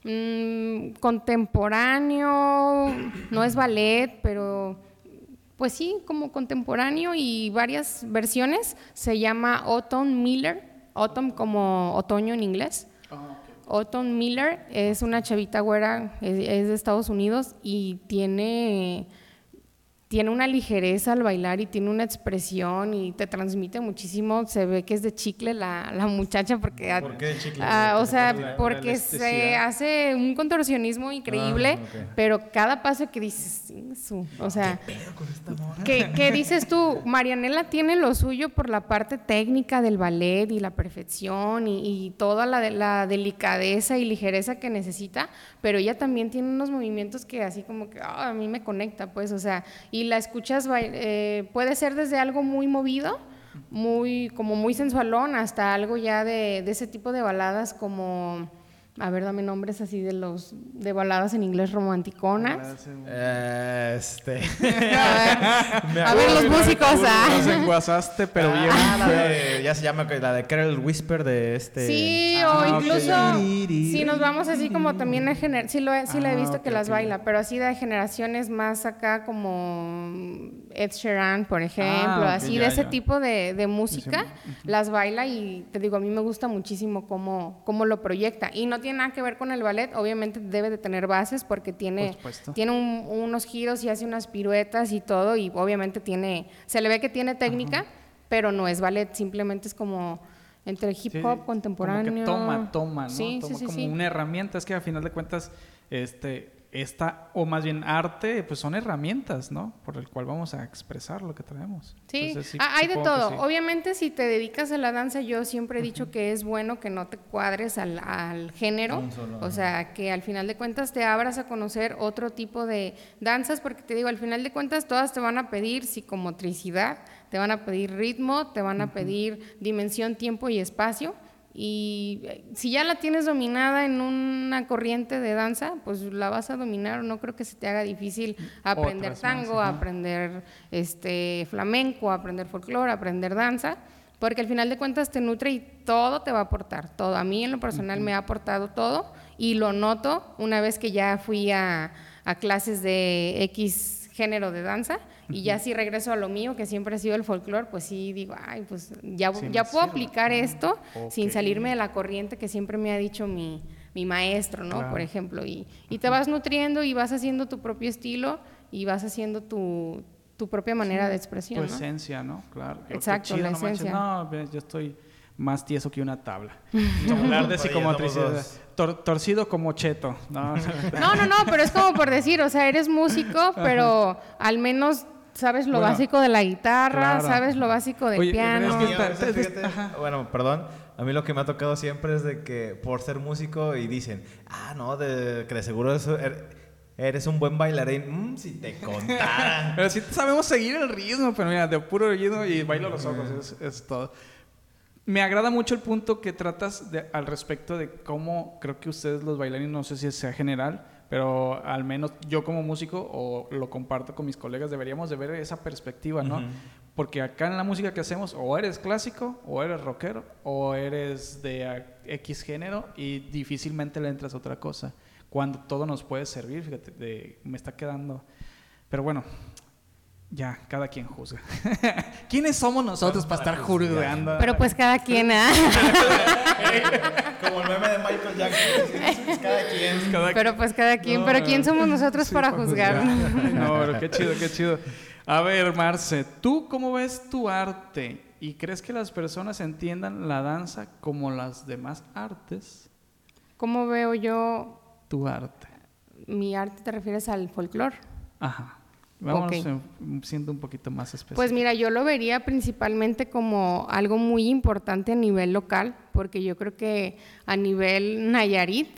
mm, contemporáneo, no es ballet, pero pues sí, como contemporáneo y varias versiones. Se llama Autumn Miller, Autumn como otoño en inglés. Autumn Miller es una chavita güera, es, es de Estados Unidos y tiene, tiene una ligereza al bailar y tiene una expresión y te transmite muchísimo. Se ve que es de chicle la, la muchacha porque... ¿Por qué de chicle? Ah, o ¿Qué sea, porque se hace un contorsionismo increíble, Ah, pero cada paso que dices, "Su", o sea, ¿qué, qué dices tú? Marianela tiene lo suyo por la parte técnica del ballet y la perfección y, y toda la, la delicadeza y ligereza que necesita, pero ella también tiene unos movimientos que así como que ah, a mí me conecta, pues, o sea, y la escuchas, eh, puede ser desde algo muy movido, muy, como muy sensualón, hasta algo ya de, de ese tipo de baladas como, a ver, dame nombres así de los, de baladas en inglés romanticonas. Este. A ver, a ver, los músicos, ah. Nos enguasaste, pero bien. Ah, la de- ya se llama la de Carol Whisper de este. Sí, Ah, o incluso si nos vamos así como también a gener sí lo he, sí la he Ah, visto que las baila, pero así de generaciones más acá como Ed Sheeran, por ejemplo, Ah, así ya, de ese ya. tipo de, de música, Sí, las baila y te digo, a mí me gusta muchísimo cómo, cómo lo proyecta. Y no tiene nada que ver con el ballet, obviamente debe de tener bases porque Por tiene, tiene un- unos giros y hace unas piruetas y todo, y obviamente tiene, se le ve que tiene técnica, pero no es ballet, simplemente es como entre hip Sí, hop como contemporáneo. que toma, toma, ¿no? Sí, toma sí, sí, como una herramienta. Es que a final de cuentas, este, esta, o más bien arte, pues son herramientas, ¿no? Por el cual vamos a expresar lo que traemos. Sí, Entonces, ah, hay de todo. sí. Obviamente, si te dedicas a la danza, yo siempre he dicho que es bueno que no te cuadres al, al género. Solo, o sea, que al final de cuentas te abras a conocer otro tipo de danzas, porque te digo, al final de cuentas todas te van a pedir psicomotricidad, te van a pedir ritmo, te van a pedir dimensión, tiempo y espacio. Y eh, si ya la tienes dominada en una corriente de danza, pues la vas a dominar. No creo que se te haga difícil aprender Otras más, tango, aprender este flamenco, aprender folclore, aprender danza, porque al final de cuentas te nutre y todo te va a aportar, todo. A mí en lo personal me ha aportado todo y lo noto una vez que ya fui a, a clases de X género de danza y ya si regreso a lo mío, que siempre ha sido el folclore, pues sí digo, ay, pues ya, Sí ya puedo sirve. aplicar esto sin salirme de la corriente que siempre me ha dicho mi, mi maestro, ¿no? Claro. Por ejemplo, y, y te vas nutriendo y vas haciendo tu propio estilo y vas haciendo tu, tu propia manera de Tu expresión, ¿no? esencia, ¿no? Claro. Exacto, la no manches. esencia. No, yo estoy más tieso que una tabla. Hablar de Somos psicomotricidad. dos. Tor- torcido como cheto. No, No, no, no, pero es como por decir, o sea, eres músico, pero al menos sabes lo Bueno, básico de la guitarra, claro. sabes lo básico del Oye, piano. es que ta- veces, fíjate, ajá. bueno, perdón, a mí lo que me ha tocado siempre es de que por ser músico y dicen, ah, no, de, que de seguro eso er- eres un buen bailarín. Mm, si te contara. Pero sí sabemos seguir el ritmo, pero mira, de puro oído y bailo los ojos, es, es todo. Me agrada mucho el punto que tratas de- al respecto de cómo creo que ustedes los bailarines, no sé si sea general, pero al menos yo como músico o lo comparto con mis colegas, deberíamos de ver esa perspectiva, ¿no? Ujú. Porque acá en la música que hacemos, o eres clásico, o eres rockero, o eres de X género y difícilmente le entras a otra cosa. Cuando todo nos puede servir, fíjate, de- me está quedando. Pero bueno, ya, cada quien juzga. ¿Quiénes somos nosotros para estar juzgando? Pero pues cada quien, ¿ah? Como el meme de Michael Jackson. es cada quien. Cada Pero pues cada quien. No, Pero ¿quién somos nosotros sí, para juzgar? No, pero qué chido, qué chido. A ver, Marce, ¿tú cómo ves tu arte? ¿Y crees que las personas entiendan la danza como las demás artes? ¿Cómo veo yo Tu arte. mi arte? ¿Te refieres al folclore? Ajá. Vamos siendo un poquito más específicos. Pues mira, yo lo vería principalmente como algo muy importante a nivel local, porque yo creo que a nivel Nayarit,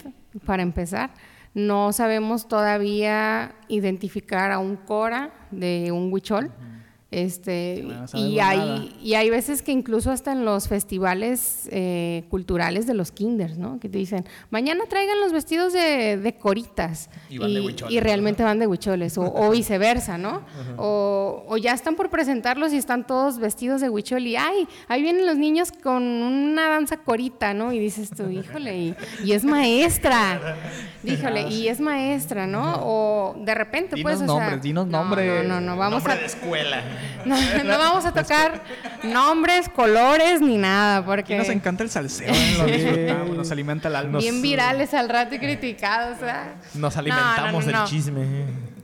para empezar, no sabemos todavía identificar a un cora de un huichol. Este, No y, hay, nada. y hay veces que incluso hasta en los festivales eh, culturales de los kinders, ¿no? Que te dicen, mañana traigan los vestidos de, de coritas. Y van de huicholes, y ¿no? realmente van de huicholes, o, o viceversa, ¿no? o, o ya están por presentarlos y están todos vestidos de huichol y, ay, ahí vienen los niños con una danza corita, ¿no? Y dices tú, híjole, y, y es maestra. Híjole, y es maestra, ¿no? O de repente, Dinos pues, o nombres, sea, dinos no, nombres. No, no, no, vamos Nombre a... de escuela. No, no vamos a tocar nombres, colores ni nada, Aquí porque nos encanta el salseo, ¿eh? nos alimenta el alma. bien virales al rato y criticados. ¿verdad? Nos No, alimentamos no, no, no. del chisme.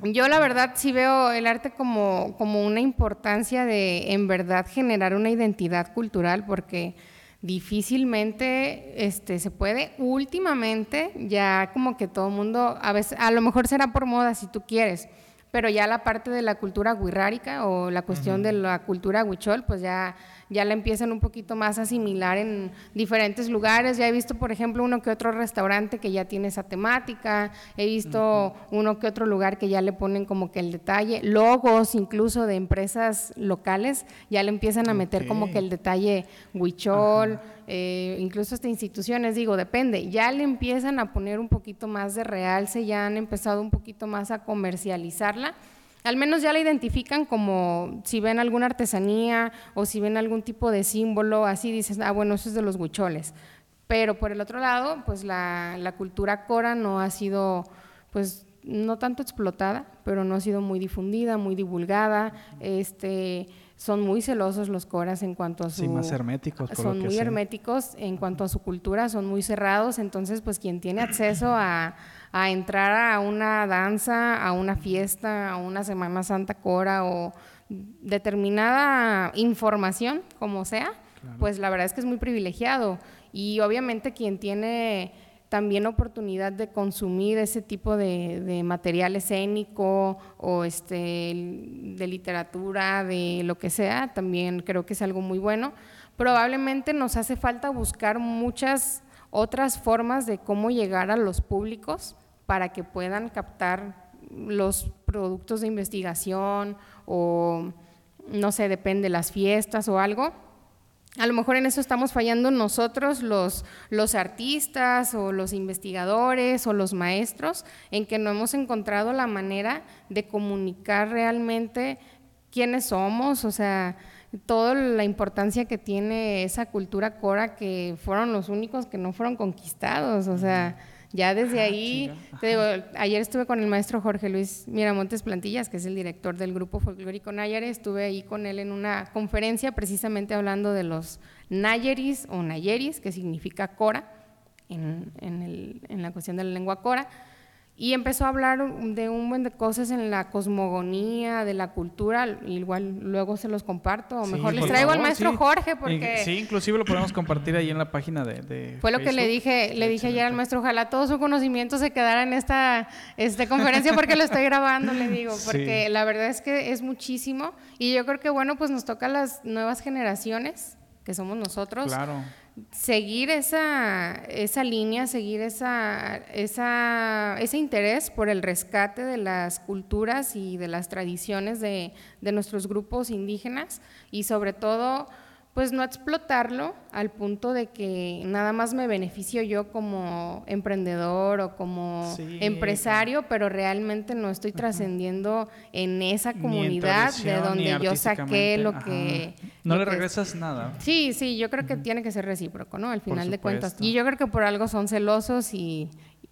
Yo la verdad sí veo el arte como, como una importancia de en verdad generar una identidad cultural porque difícilmente este, se puede. Últimamente ya como que todo el mundo, a veces, a lo mejor será por moda si tú quieres, pero ya la parte de la cultura guirrárica o la cuestión de la cultura huichol, pues ya, ya la empiezan un poquito más a asimilar en diferentes lugares. Ya he visto, por ejemplo, uno que otro restaurante que ya tiene esa temática, he visto uno que otro lugar que ya le ponen como que el detalle, logos incluso de empresas locales, ya le empiezan a meter como que el detalle huichol, eh, incluso hasta instituciones, digo, depende, ya le empiezan a poner un poquito más de realce, ya han empezado un poquito más a comercializarla. Al menos ya la identifican como si ven alguna artesanía o si ven algún tipo de símbolo, así dices, ah, bueno, eso es de los huicholes. Pero por el otro lado, pues la, la cultura cora no ha sido, pues no tanto explotada, pero no ha sido muy difundida, muy divulgada. Este, son muy celosos los coras en cuanto a su... Sí, más herméticos, por lo Son que muy sé. herméticos en cuanto a su cultura, son muy cerrados, entonces pues quien tiene acceso a, a entrar a una danza, a una fiesta, a una Semana Santa Cora o determinada información, como sea, pues la verdad es que es muy privilegiado. Y obviamente quien tiene también oportunidad de consumir ese tipo de, de material escénico o este, de literatura, de lo que sea, también creo que es algo muy bueno. Probablemente nos hace falta buscar muchas otras formas de cómo llegar a los públicos para que puedan captar los productos de investigación o no sé, depende las fiestas o algo. A lo mejor en eso estamos fallando nosotros, los, los artistas o los investigadores o los maestros, en que no hemos encontrado la manera de comunicar realmente quiénes somos, o sea, toda la importancia que tiene esa cultura cora que fueron los únicos que no fueron conquistados, o sea, ya desde Ah, ahí, te digo, ayer estuve con el maestro Jorge Luis Miramontes Plantillas, que es el director del grupo folclórico Nayare, estuve ahí con él en una conferencia precisamente hablando de los Nayeris o Nayeris, que significa cora, en, en el- en la cuestión de la lengua cora, y empezó a hablar de un buen de cosas en la cosmogonía, de la cultura, igual luego se los comparto, o Sí, mejor les traigo al maestro sí. Jorge porque Sí, inclusive lo podemos compartir ahí en la página de, de fue lo que le dije, le dije ayer al maestro, ojalá todo su conocimiento se quedara en esta este, conferencia porque lo estoy grabando, le digo, Sí. porque la verdad es que es muchísimo y yo creo que bueno, pues nos toca a las nuevas generaciones, que somos nosotros, Claro. Seguir esa, esa línea, seguir esa, esa, ese interés por el rescate de las culturas y de las tradiciones de, de nuestros grupos indígenas y sobre todo pues no explotarlo al punto de que nada más me beneficio yo como emprendedor o como Sí, empresario, pero realmente no estoy trascendiendo en esa comunidad de donde yo saqué lo ajá. que... No lo le que- regresas nada. Sí, sí, yo creo que tiene que ser recíproco, ¿no? Al final de cuentas. Y yo creo que por algo son celosos y,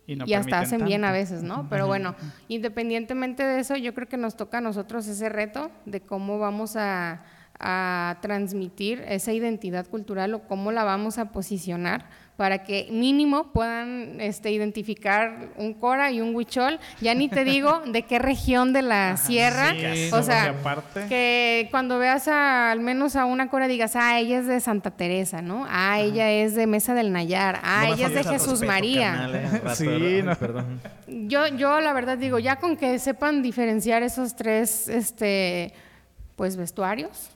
Y no y hasta hacen bien a veces, ¿no? Pero bueno, independientemente de eso, yo creo que nos toca a nosotros ese reto de cómo vamos a, a transmitir esa identidad cultural o cómo la vamos a posicionar para que mínimo puedan este, identificar un cora y un huichol. Ya ni te digo de qué región de la sierra. Sí, o sea, aparte- que cuando veas a, al menos a una cora digas, ah, ella es de Santa Teresa, ¿no? Ah, ella es de Mesa del Nayar, ah, No ella es de Jesús respeto, María. carnal, eh, rato, Sí, no. perdón. Yo, yo la verdad digo, ya con que sepan diferenciar esos tres, este, pues vestuarios,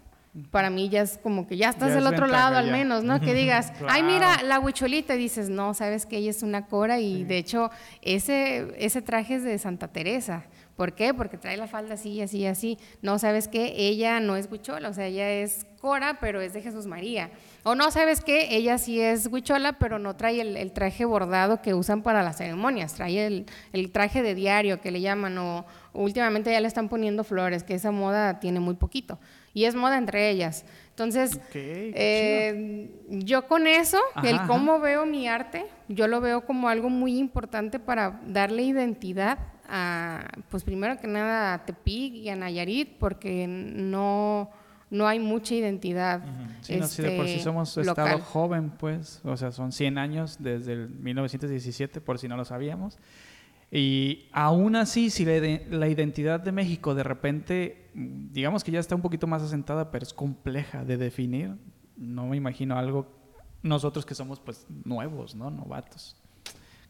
para mí ya es como que ya estás Ya del es otro lado al menos, ¿no? Que digas, ay, mira, la huicholita, y dices, no, sabes que ella es una cora y de hecho ese, ese traje es de Santa Teresa. ¿Por qué? Porque trae la falda así, así, así. No, ¿sabes qué? Ella no es huichola, o sea, ella es cora, pero es de Jesús María. O no, ¿sabes qué? Ella sí es huichola, pero no trae el, el traje bordado que usan para las ceremonias, trae el, el traje de diario que le llaman, o últimamente ya le están poniendo flores, que esa moda tiene muy poquito. Y es moda entre ellas. Entonces, eh, yo con eso, Ajá, el ajá. cómo veo mi arte, yo lo veo como algo muy importante para darle identidad a, pues primero que nada a Tepic y a Nayarit, porque no, no hay mucha identidad. Sí, no, sí, de por sí este, somos local. estado joven, pues, o sea, son 100 años desde el 1917, por si no lo sabíamos. Y aún así, si la, la identidad de México de repente, digamos que ya está un poquito más asentada, pero es compleja de definir, no me imagino algo, nosotros que somos pues nuevos, ¿no? Novatos.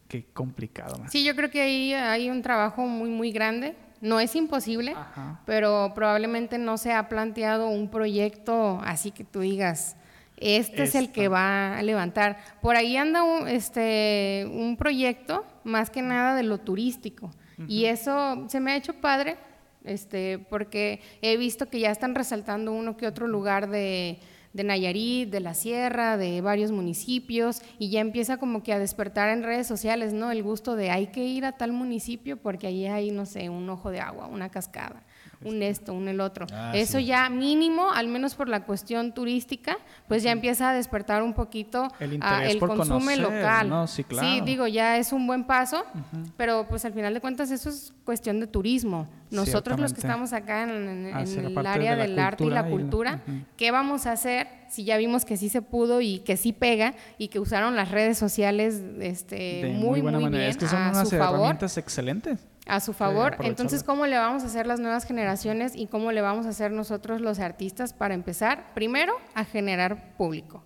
Qué complicado. man. Sí, yo creo que ahí hay un trabajo muy, muy grande. No es imposible, Ajá. pero probablemente no se ha planteado un proyecto así que tú digas, este es el que va a levantar. Por ahí anda un, este, un proyecto, más que nada de lo turístico. Y eso se me ha hecho padre, este, porque he visto que ya están resaltando uno que otro lugar de, de Nayarit, de la Sierra, de varios municipios, y ya empieza como que a despertar en redes sociales, ¿no? El gusto de hay que ir a tal municipio porque allí hay, no sé, un ojo de agua, una cascada, un esto, un el otro. Ah, Eso sí. ya mínimo, al menos por la cuestión turística, pues ya empieza a despertar un poquito El a interés el por consumo conocer, local. ¿no? Sí, claro. digo, ya es un buen paso, pero pues al final de cuentas eso es cuestión de turismo. Nosotros los que estamos acá en, en- Hacia en la el área de del arte y la cultura y la-. ¿qué vamos a hacer si ya vimos que sí se pudo y que sí pega y que usaron las redes sociales este, De muy, muy, buena manera. bien Es que son a unas su favor? herramientas excelentes. A su favor. Entonces, ¿cómo le vamos a hacer las nuevas generaciones y cómo le vamos a hacer nosotros los artistas para empezar? Primero, a generar público.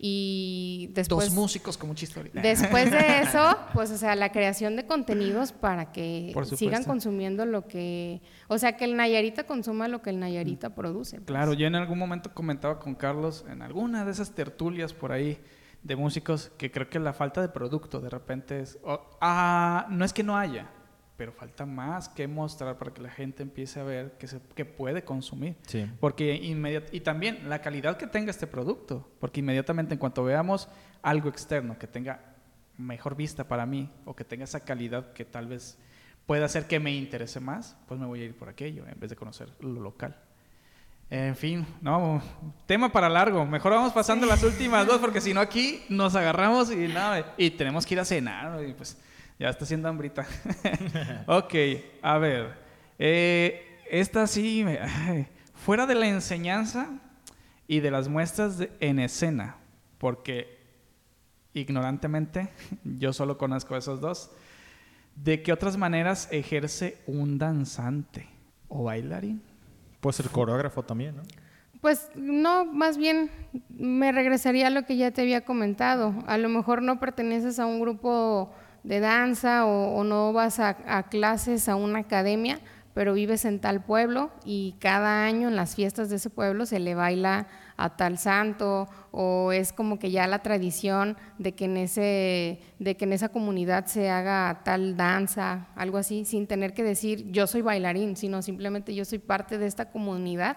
Y después, Dos músicos con mucha historia. después de eso, pues, o sea, la creación de contenidos para que sigan consumiendo lo que, o sea, que el Nayarita consuma lo que el Nayarita produce. pues. Claro, yo en algún momento comentaba con Carlos en alguna de esas tertulias por ahí de músicos que creo que la falta de producto de repente es, o- ah, no es que no haya, pero falta más que mostrar para que la gente empiece a ver que, se, que puede consumir. Sí. Porque inmediat y también la calidad que tenga este producto, porque inmediatamente en cuanto veamos algo externo que tenga mejor vista para mí o que tenga esa calidad que tal vez pueda hacer que me interese más, pues me voy a ir por aquello en vez de conocer lo local. En fin, no, tema para largo. Mejor vamos pasando las últimas dos porque si no aquí nos agarramos y nada, y tenemos que ir a cenar y pues ya está haciendo hambrita. ok, a ver, eh, esta sí, me- ay, fuera de la enseñanza y de las muestras de- en escena, porque ignorantemente yo solo conozco esos dos. ¿De qué otras maneras ejerce un danzante o bailarín? Puede ser coreógrafo también, ¿no? Pues no, más bien me regresaría a lo que ya te había comentado. A lo mejor no perteneces a un grupo de danza o, no vas a, a, clases a una academia, pero vives en tal pueblo y cada año en las fiestas de ese pueblo se le baila a tal santo o es como que ya la tradición de que en ese de que en esa comunidad se haga tal danza, algo así, sin tener que decir yo soy bailarín, sino simplemente yo soy parte de esta comunidad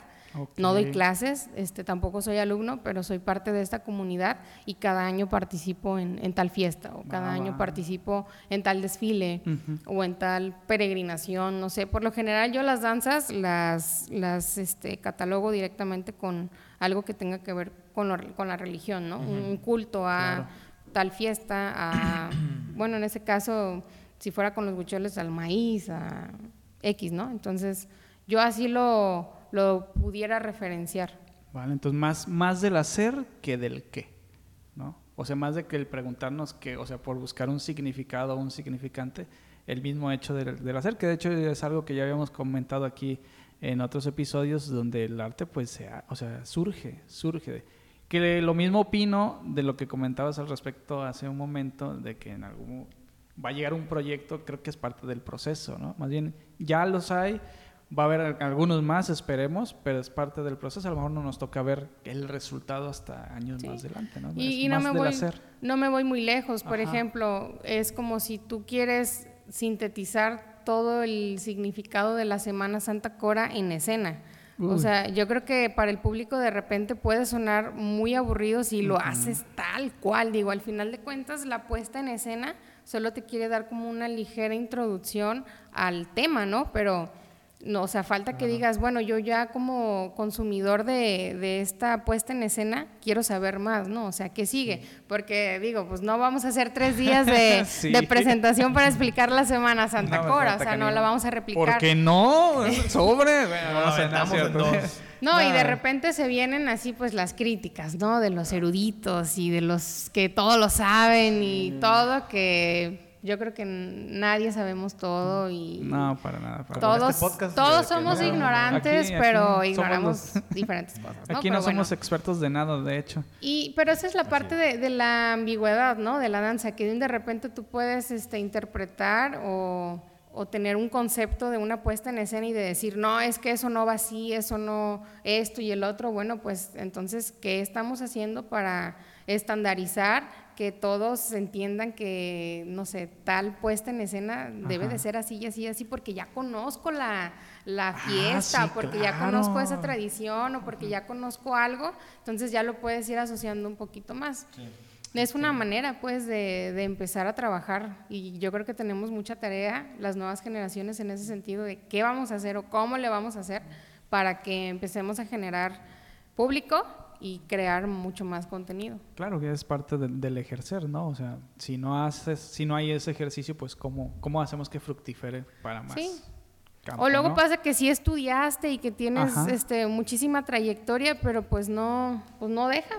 no doy clases, este, tampoco soy alumno, pero soy parte de esta comunidad y cada año participo en, tal fiesta o cada año participo en tal desfile o en tal peregrinación, no sé. Por lo general yo las danzas las, las este, catalogo directamente con algo que tenga que ver con, con la religión, ¿no? Un culto a tal fiesta, a, bueno, en ese caso, si fuera con los bucholes, al maíz, a X, ¿no? Entonces, yo así lo lo pudiera referenciar. Vale, entonces más, más del hacer que del qué, ¿no? O sea, más de que el preguntarnos qué, o sea, por buscar un significado o un significante, el mismo hecho del, hacer, que de hecho es algo que ya habíamos comentado aquí en otros episodios donde el arte pues sea, o sea, surge, surge. Que lo mismo opino de lo que comentabas al respecto hace un momento, de que en algún va a llegar un proyecto, creo que es parte del proceso, ¿no? Más bien, ya los hay, Va a haber algunos más, esperemos, pero es parte del proceso. A lo mejor no nos toca ver el resultado hasta años más adelante, ¿no? Y, no, me voy, no me voy muy lejos. Por ejemplo, es como si tú quieres sintetizar todo el significado de la Semana Santa Cora en escena. O sea, yo creo que para el público de repente puede sonar muy aburrido si lo haces tal cual. Digo, al final de cuentas, la puesta en escena solo te quiere dar como una ligera introducción al tema, ¿no? Pero no, o sea, falta que digas, bueno, yo ya como consumidor de, de, esta puesta en escena quiero saber más, ¿no? O sea, ¿qué sigue? Porque digo, pues no vamos a hacer tres días de, de presentación para explicar la Semana Santa Cora, o sea, no la vamos a replicar. ¿Por qué no? Sobre. no, y de repente se vienen así pues las críticas, ¿no? De los eruditos y de los que todo lo saben y todo que yo creo que nadie sabemos todo y no para nada todos este todos somos ignorantes pero ignoramos diferentes cosas aquí no somos expertos de nada de hecho. Y pero esa es la parte de, la ambigüedad no de la danza que de repente tú puedes este interpretar o, o tener un concepto de una puesta en escena y de decir, no, es que eso no va así, eso no, esto y el otro, bueno, pues entonces, ¿qué estamos haciendo para estandarizar que todos entiendan que, no sé, tal puesta en escena debe de ser así y así y así, porque ya conozco la, ah, fiesta, porque ya conozco esa tradición o porque ya conozco algo, entonces ya lo puedes ir asociando un poquito más. Es una manera, pues, de, de, empezar a trabajar y yo creo que tenemos mucha tarea, las nuevas generaciones, en ese sentido de qué vamos a hacer o cómo le vamos a hacer para que empecemos a generar público y crear mucho más contenido. Claro que es parte del ejercer, ¿no? O sea, si no haces, si no hay ese ejercicio, pues cómo, cómo hacemos que fructifere para más. Sí. o luego pasa que sí estudiaste y que tienes este muchísima trayectoria, pero pues no, pues no deja.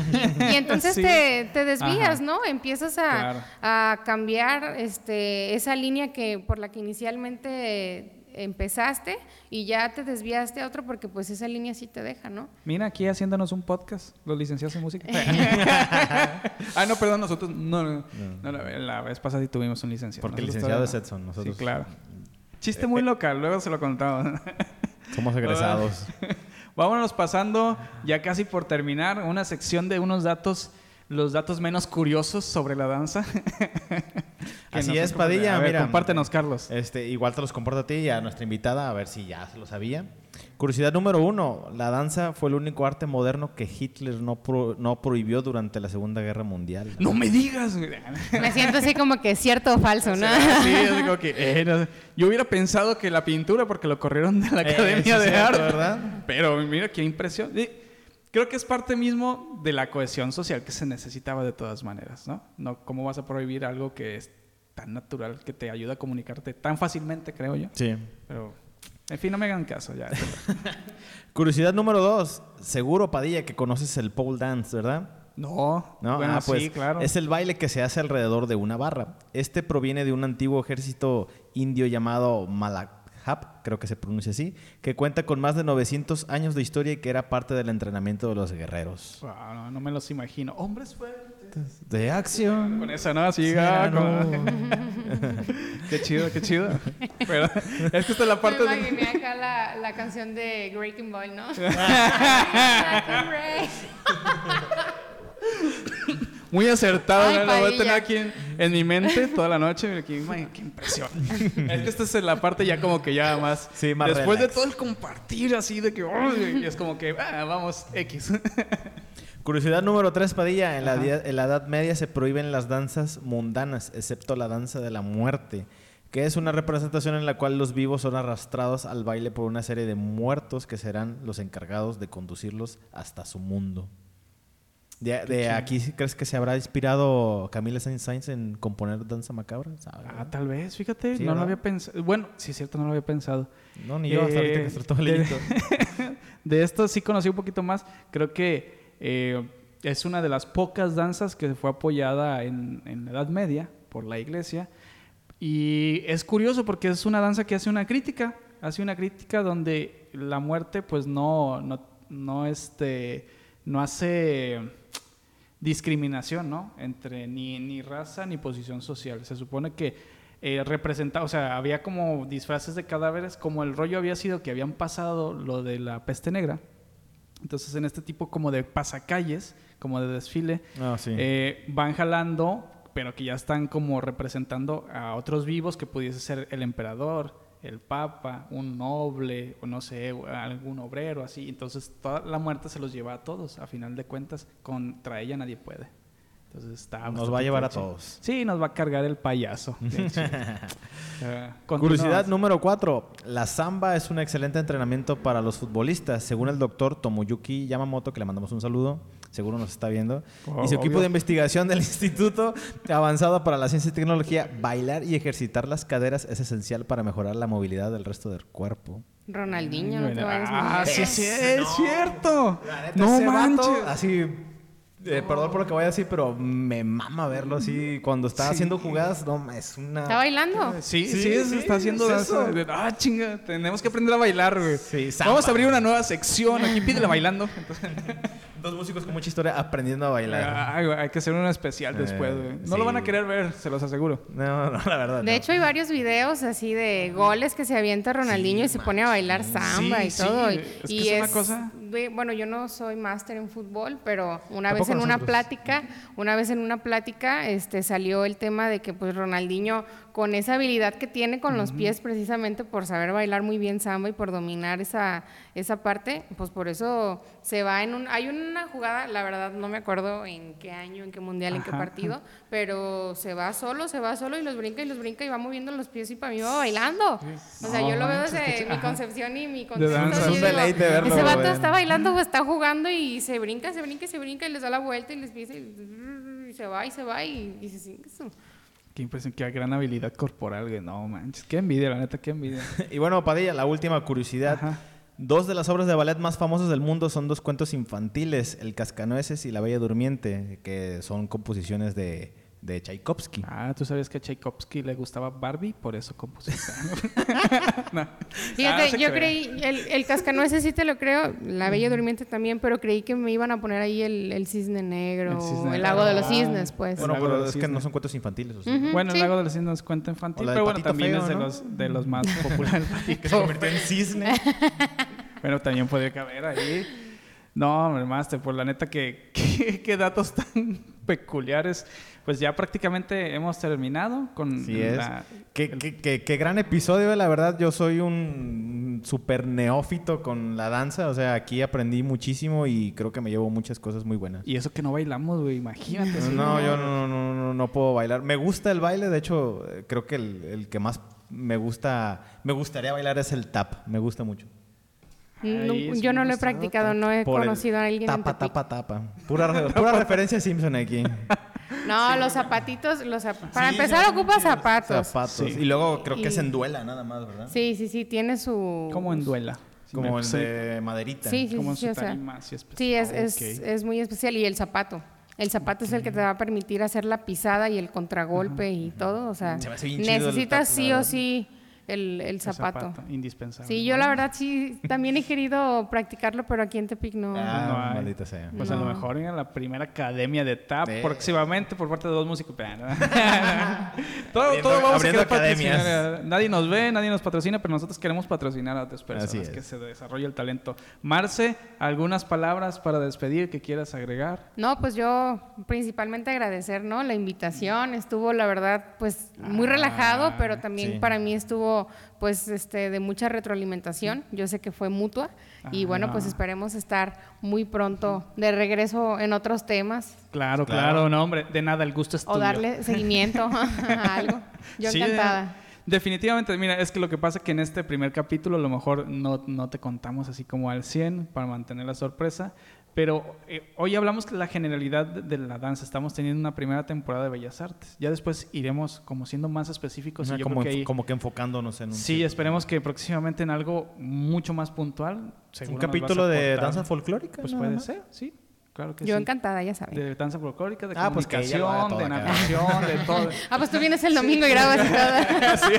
y, entonces te, te, desvías, ¿no? Empiezas a, a, cambiar este, esa línea que por la que inicialmente empezaste y ya te desviaste a otro porque pues esa línea sí te deja, ¿no? Mira, aquí haciéndonos un podcast, los licenciados en música. ah, no, perdón, nosotros, no, no, no. la, vez pasada sí tuvimos un licenciado. Porque el licenciado es Edson, nosotros. Sí, claro. Chiste muy local, luego se lo contaba. Somos egresados. Vámonos pasando, ya casi por terminar, una sección de unos datos los datos menos curiosos sobre la danza. Así es, Padilla. A ver, compártenos, Carlos. Este, igual te los comparto a ti y a nuestra invitada, a ver si ya se lo sabía. Curiosidad número uno: la danza fue el único arte moderno que Hitler no, no prohibió durante la Segunda Guerra Mundial. ¡No me digas! Me siento así como que cierto o falso, ¿no? Sí, es como que. Eh, yo hubiera pensado que la pintura, porque lo corrieron de la eh, Academia de Arte. ¿verdad? Pero mira qué impresión creo que es parte mismo de la cohesión social que se necesitaba de todas maneras, ¿no? no ¿Cómo vas a prohibir algo que es tan natural, que te ayuda a comunicarte tan fácilmente, creo yo? Sí. Pero, en fin, no me hagan caso ya. Curiosidad número dos. Seguro, Padilla, que conoces el pole dance, ¿verdad? No, ¿No? bueno, ah, pues sí, claro. es el baile que se hace alrededor de una barra. Este proviene de un antiguo ejército indio llamado Malakhap, creo que se pronuncia así, que cuenta con más de 900 años de historia y que era parte del entrenamiento de los guerreros. Wow, no, no me los imagino. Hombres fuertes. De acción. Con esa, ¿no? Así, qué chido, qué chido. Pero es que esta es la parte Me de... imaginé acá la, la canción de Breaking Ball, ¿no? Muy acertado, Ay, ¿no? Lo voy a tener aquí en, en mi mente toda la noche. Aquí, qué impresión. es que esta es la parte ya como que ya más... Sí, más Después relax. de todo el compartir así de que... Es como que, ah, vamos, X. Curiosidad número 3, Padilla. La, en la Edad Media se prohíben las danzas mundanas, excepto la danza de la muerte, que es una representación en la cual los vivos son arrastrados al baile por una serie de muertos que serán los encargados de conducirlos hasta su mundo. De, de aquí, ¿crees que se habrá inspirado Camila Saint-Saëns en componer Danza Macabra? ¿Sabe? ah, tal vez, fíjate, Sí, no lo había pensado. Bueno, sí es cierto, no lo había pensado. No, ni yo, hasta ahorita Eh, que soltó el de-. De esto sí conocí un poquito más. Creo que eh, es una de las pocas danzas que fue apoyada en, en la Edad Media por la iglesia. Y es curioso porque es una danza que hace una crítica. Hace una crítica donde la muerte pues no, no, no, este, no hace discriminación, ¿no? Entre ni, ni raza ni posición social. Se supone que eh, representa, o sea, había como disfraces de cadáveres, como el rollo había sido que habían pasado lo de la peste negra. Entonces, en este tipo como de pasacalles, como de desfile, Ah, sí. eh, van jalando, pero que ya están como representando a otros vivos que pudiese ser el emperador, el papa, un noble, o no sé, algún obrero, así. Entonces, toda la muerte se los lleva a todos, a final de cuentas, contra ella nadie puede. Entonces, está Nos va a llevar a todos. Sí, nos va a cargar el payaso. Curiosidad número 4. La samba es un excelente entrenamiento para los futbolistas. Según el doctor Tomoyuki Yamamoto, que le mandamos un saludo, seguro nos está viendo, Oh, y su equipo de investigación del Instituto Avanzado para la Ciencia y Tecnología, bailar y ejercitar las caderas es esencial para mejorar la movilidad del resto del cuerpo. Ronaldinho, no te vayas Ah, sí, es cierto. neta, No ese vato, manches. así, eh, perdón por lo que voy a decir, pero me mama verlo así cuando está haciendo jugadas. No, es una... ¿Está bailando? Sí, sí, Sí, se sí, está haciendo es eso. Ah, chinga, tenemos que aprender a bailar, güey. Sí, samba. Vamos a abrir una nueva sección. Aquí pídele bailando. Entonces, Dos músicos con mucha historia aprendiendo a bailar. güey, hay que hacer un especial después, Eh, güey. No sí. lo van a querer ver, se los aseguro. No, no, la verdad. De no. hecho, hay varios videos así de goles que se avienta Ronaldinho y se pone a bailar samba Sí, y sí, todo. es y que es una cosa- Bueno, yo no soy máster en fútbol, pero una vez en una plática, una vez en una plática, este, salió el tema de que pues Ronaldinho, con esa habilidad que tiene con los pies, precisamente por saber bailar muy bien samba y por dominar esa, esa parte, pues por eso se va en un... Hay una jugada, la verdad no me acuerdo en qué año, en qué mundial, en qué Ajá, partido, pero se va solo, se va solo y los brinca y los brinca y va moviendo los pies y para mí va bailando. O sea, No yo lo veo desde mi ajá. concepción y mi contexto. deleite verlo, Ese vato güey. está bailando o está jugando y se brinca, se brinca, se brinca y les da la vuelta y les pisa y, y se va y se va y dices, "Sí, eso". Qué impresión, qué gran habilidad corporal, güey. No manches, qué envidia, la neta, qué envidia. Y bueno, Padilla, la última curiosidad. Ajá. Dos de las obras de ballet más famosas del mundo son dos cuentos infantiles, El Cascanueces y La Bella Durmiente, que son composiciones de, de Tchaikovsky. Ah, ¿tú sabías que a Tchaikovsky le gustaba Barbie? Por eso compuso. No. Fíjate, Ah, yo crea. creí, el, el cascanueces sí te lo creo, la Bella Durmiente también, pero creí que me iban a poner ahí el, el cisne negro, El el, lago de los negro. cisnes, pues. Bueno, pero es que no son cuentos infantiles. Bueno, sí. el lago de los cisnes cuenta infantil, O la del pero bueno, también feo, es de ¿no? los, de los más populares. Que se convirtió en cisne. Bueno, también podría caber ahí. No, Master, por la neta que, que datos tan peculiares. Pues ya prácticamente hemos terminado con es. la... Qué, qué- qué- qué gran episodio, la verdad. Yo soy un súper neófito con la danza. O sea, aquí aprendí muchísimo y creo que me llevo muchas cosas muy buenas. Y eso que no bailamos, güey, imagínate. si No, yo no, no, no, no puedo bailar. Me gusta el baile, de hecho, eh, creo que el, el que más me gusta, me gustaría bailar es el tap. Me gusta mucho. No, sí yo no lo he practicado, no he conocido a alguien en Tapa, tapa, tapa. Pura, pura referencia a Simpson aquí. No, los zapatitos, los zap- para empezar ocupa zapatos. Zapatos. Sí. Y luego creo que es en duela nada más, ¿verdad? Sí, sí, sí, tiene su... Como en duela. Como el sí, de maderita. Sí, sí, Como en sí, su o sea, tarima así especial. Sí, es, es, muy especial. Y el zapato. El zapato es el que te va a permitir hacer la pisada y el contragolpe y todo. O sea, Se me hace bien chido el necesitas sí o sí el, el El zapato. indispensable. Sí, yo la verdad sí, también he querido practicarlo, pero aquí en Tepic no. Ah, No hay. maldita sea. Pues a lo mejor en la primera academia de TAP Eh. próximamente por parte de dos músicos. todo, Abriendo- todo vamos a academias. patrocinar. Nadie nos ve, nadie nos patrocina, pero nosotros queremos patrocinar a otras personas Así es. que se desarrolle el talento. Marce, ¿algunas palabras para despedir que quieras agregar? No, pues yo principalmente agradecer, ¿no? La invitación estuvo, la verdad, pues muy Ah, relajado, pero también sí. para mí estuvo, pues, este, de mucha retroalimentación. Yo sé que fue mutua y bueno, pues esperemos estar muy pronto de regreso en otros temas Claro, claro, Claro. no, hombre, de nada, el gusto es o tuyo. darle seguimiento a algo. Yo Sí, encantada. Definitivamente, mira, es que lo que pasa es que en este primer capítulo a lo mejor no, no te contamos así como al 100 para mantener la sorpresa, pero eh, hoy hablamos de la generalidad de, la danza, estamos teniendo una primera temporada de Bellas Artes, ya después iremos como siendo más específicos y yo como, creo que ahí- como que enfocándonos en un Sí, esperemos que próximamente en algo mucho más puntual. un capítulo de danza folclórica. Pues puede más. ser, sí, claro que Yo sí. encantada, ya saben. De danza folclórica, de Ah, pues comunicación, todo de acá. natación, de todo. Ah, pues tú vienes el domingo y grabas y todo. Sí,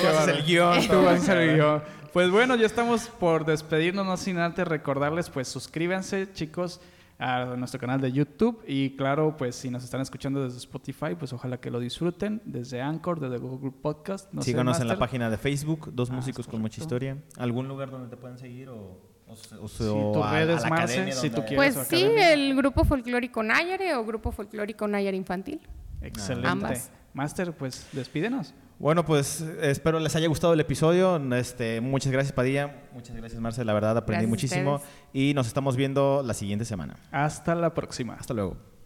Tú haces el guion. Tú vas a ser el guion. Pues bueno, ya estamos por despedirnos, no sin antes recordarles, pues suscríbanse, chicos, a nuestro canal de YouTube y claro, pues si nos están escuchando desde Spotify, pues ojalá que lo disfruten, desde Anchor, desde Google Podcast. No sé, Síganos en la página de Facebook, Dos Ah, Músicos con Mucha. Historia. ¿Algún lugar donde te pueden seguir o, o, se- o se- Sí, o tus a- a redes, Marce, si tú quieres. Pues sí, el grupo folclórico Nayare o grupo folclórico Nayare Infantil. Excelente. Ambas. Master, pues despídenos. Bueno, pues espero les haya gustado el episodio. Este, muchas gracias, Padilla. Muchas gracias, Marce. La verdad, aprendí Gracias muchísimo. Y nos estamos viendo la siguiente semana. Hasta la próxima. Hasta luego.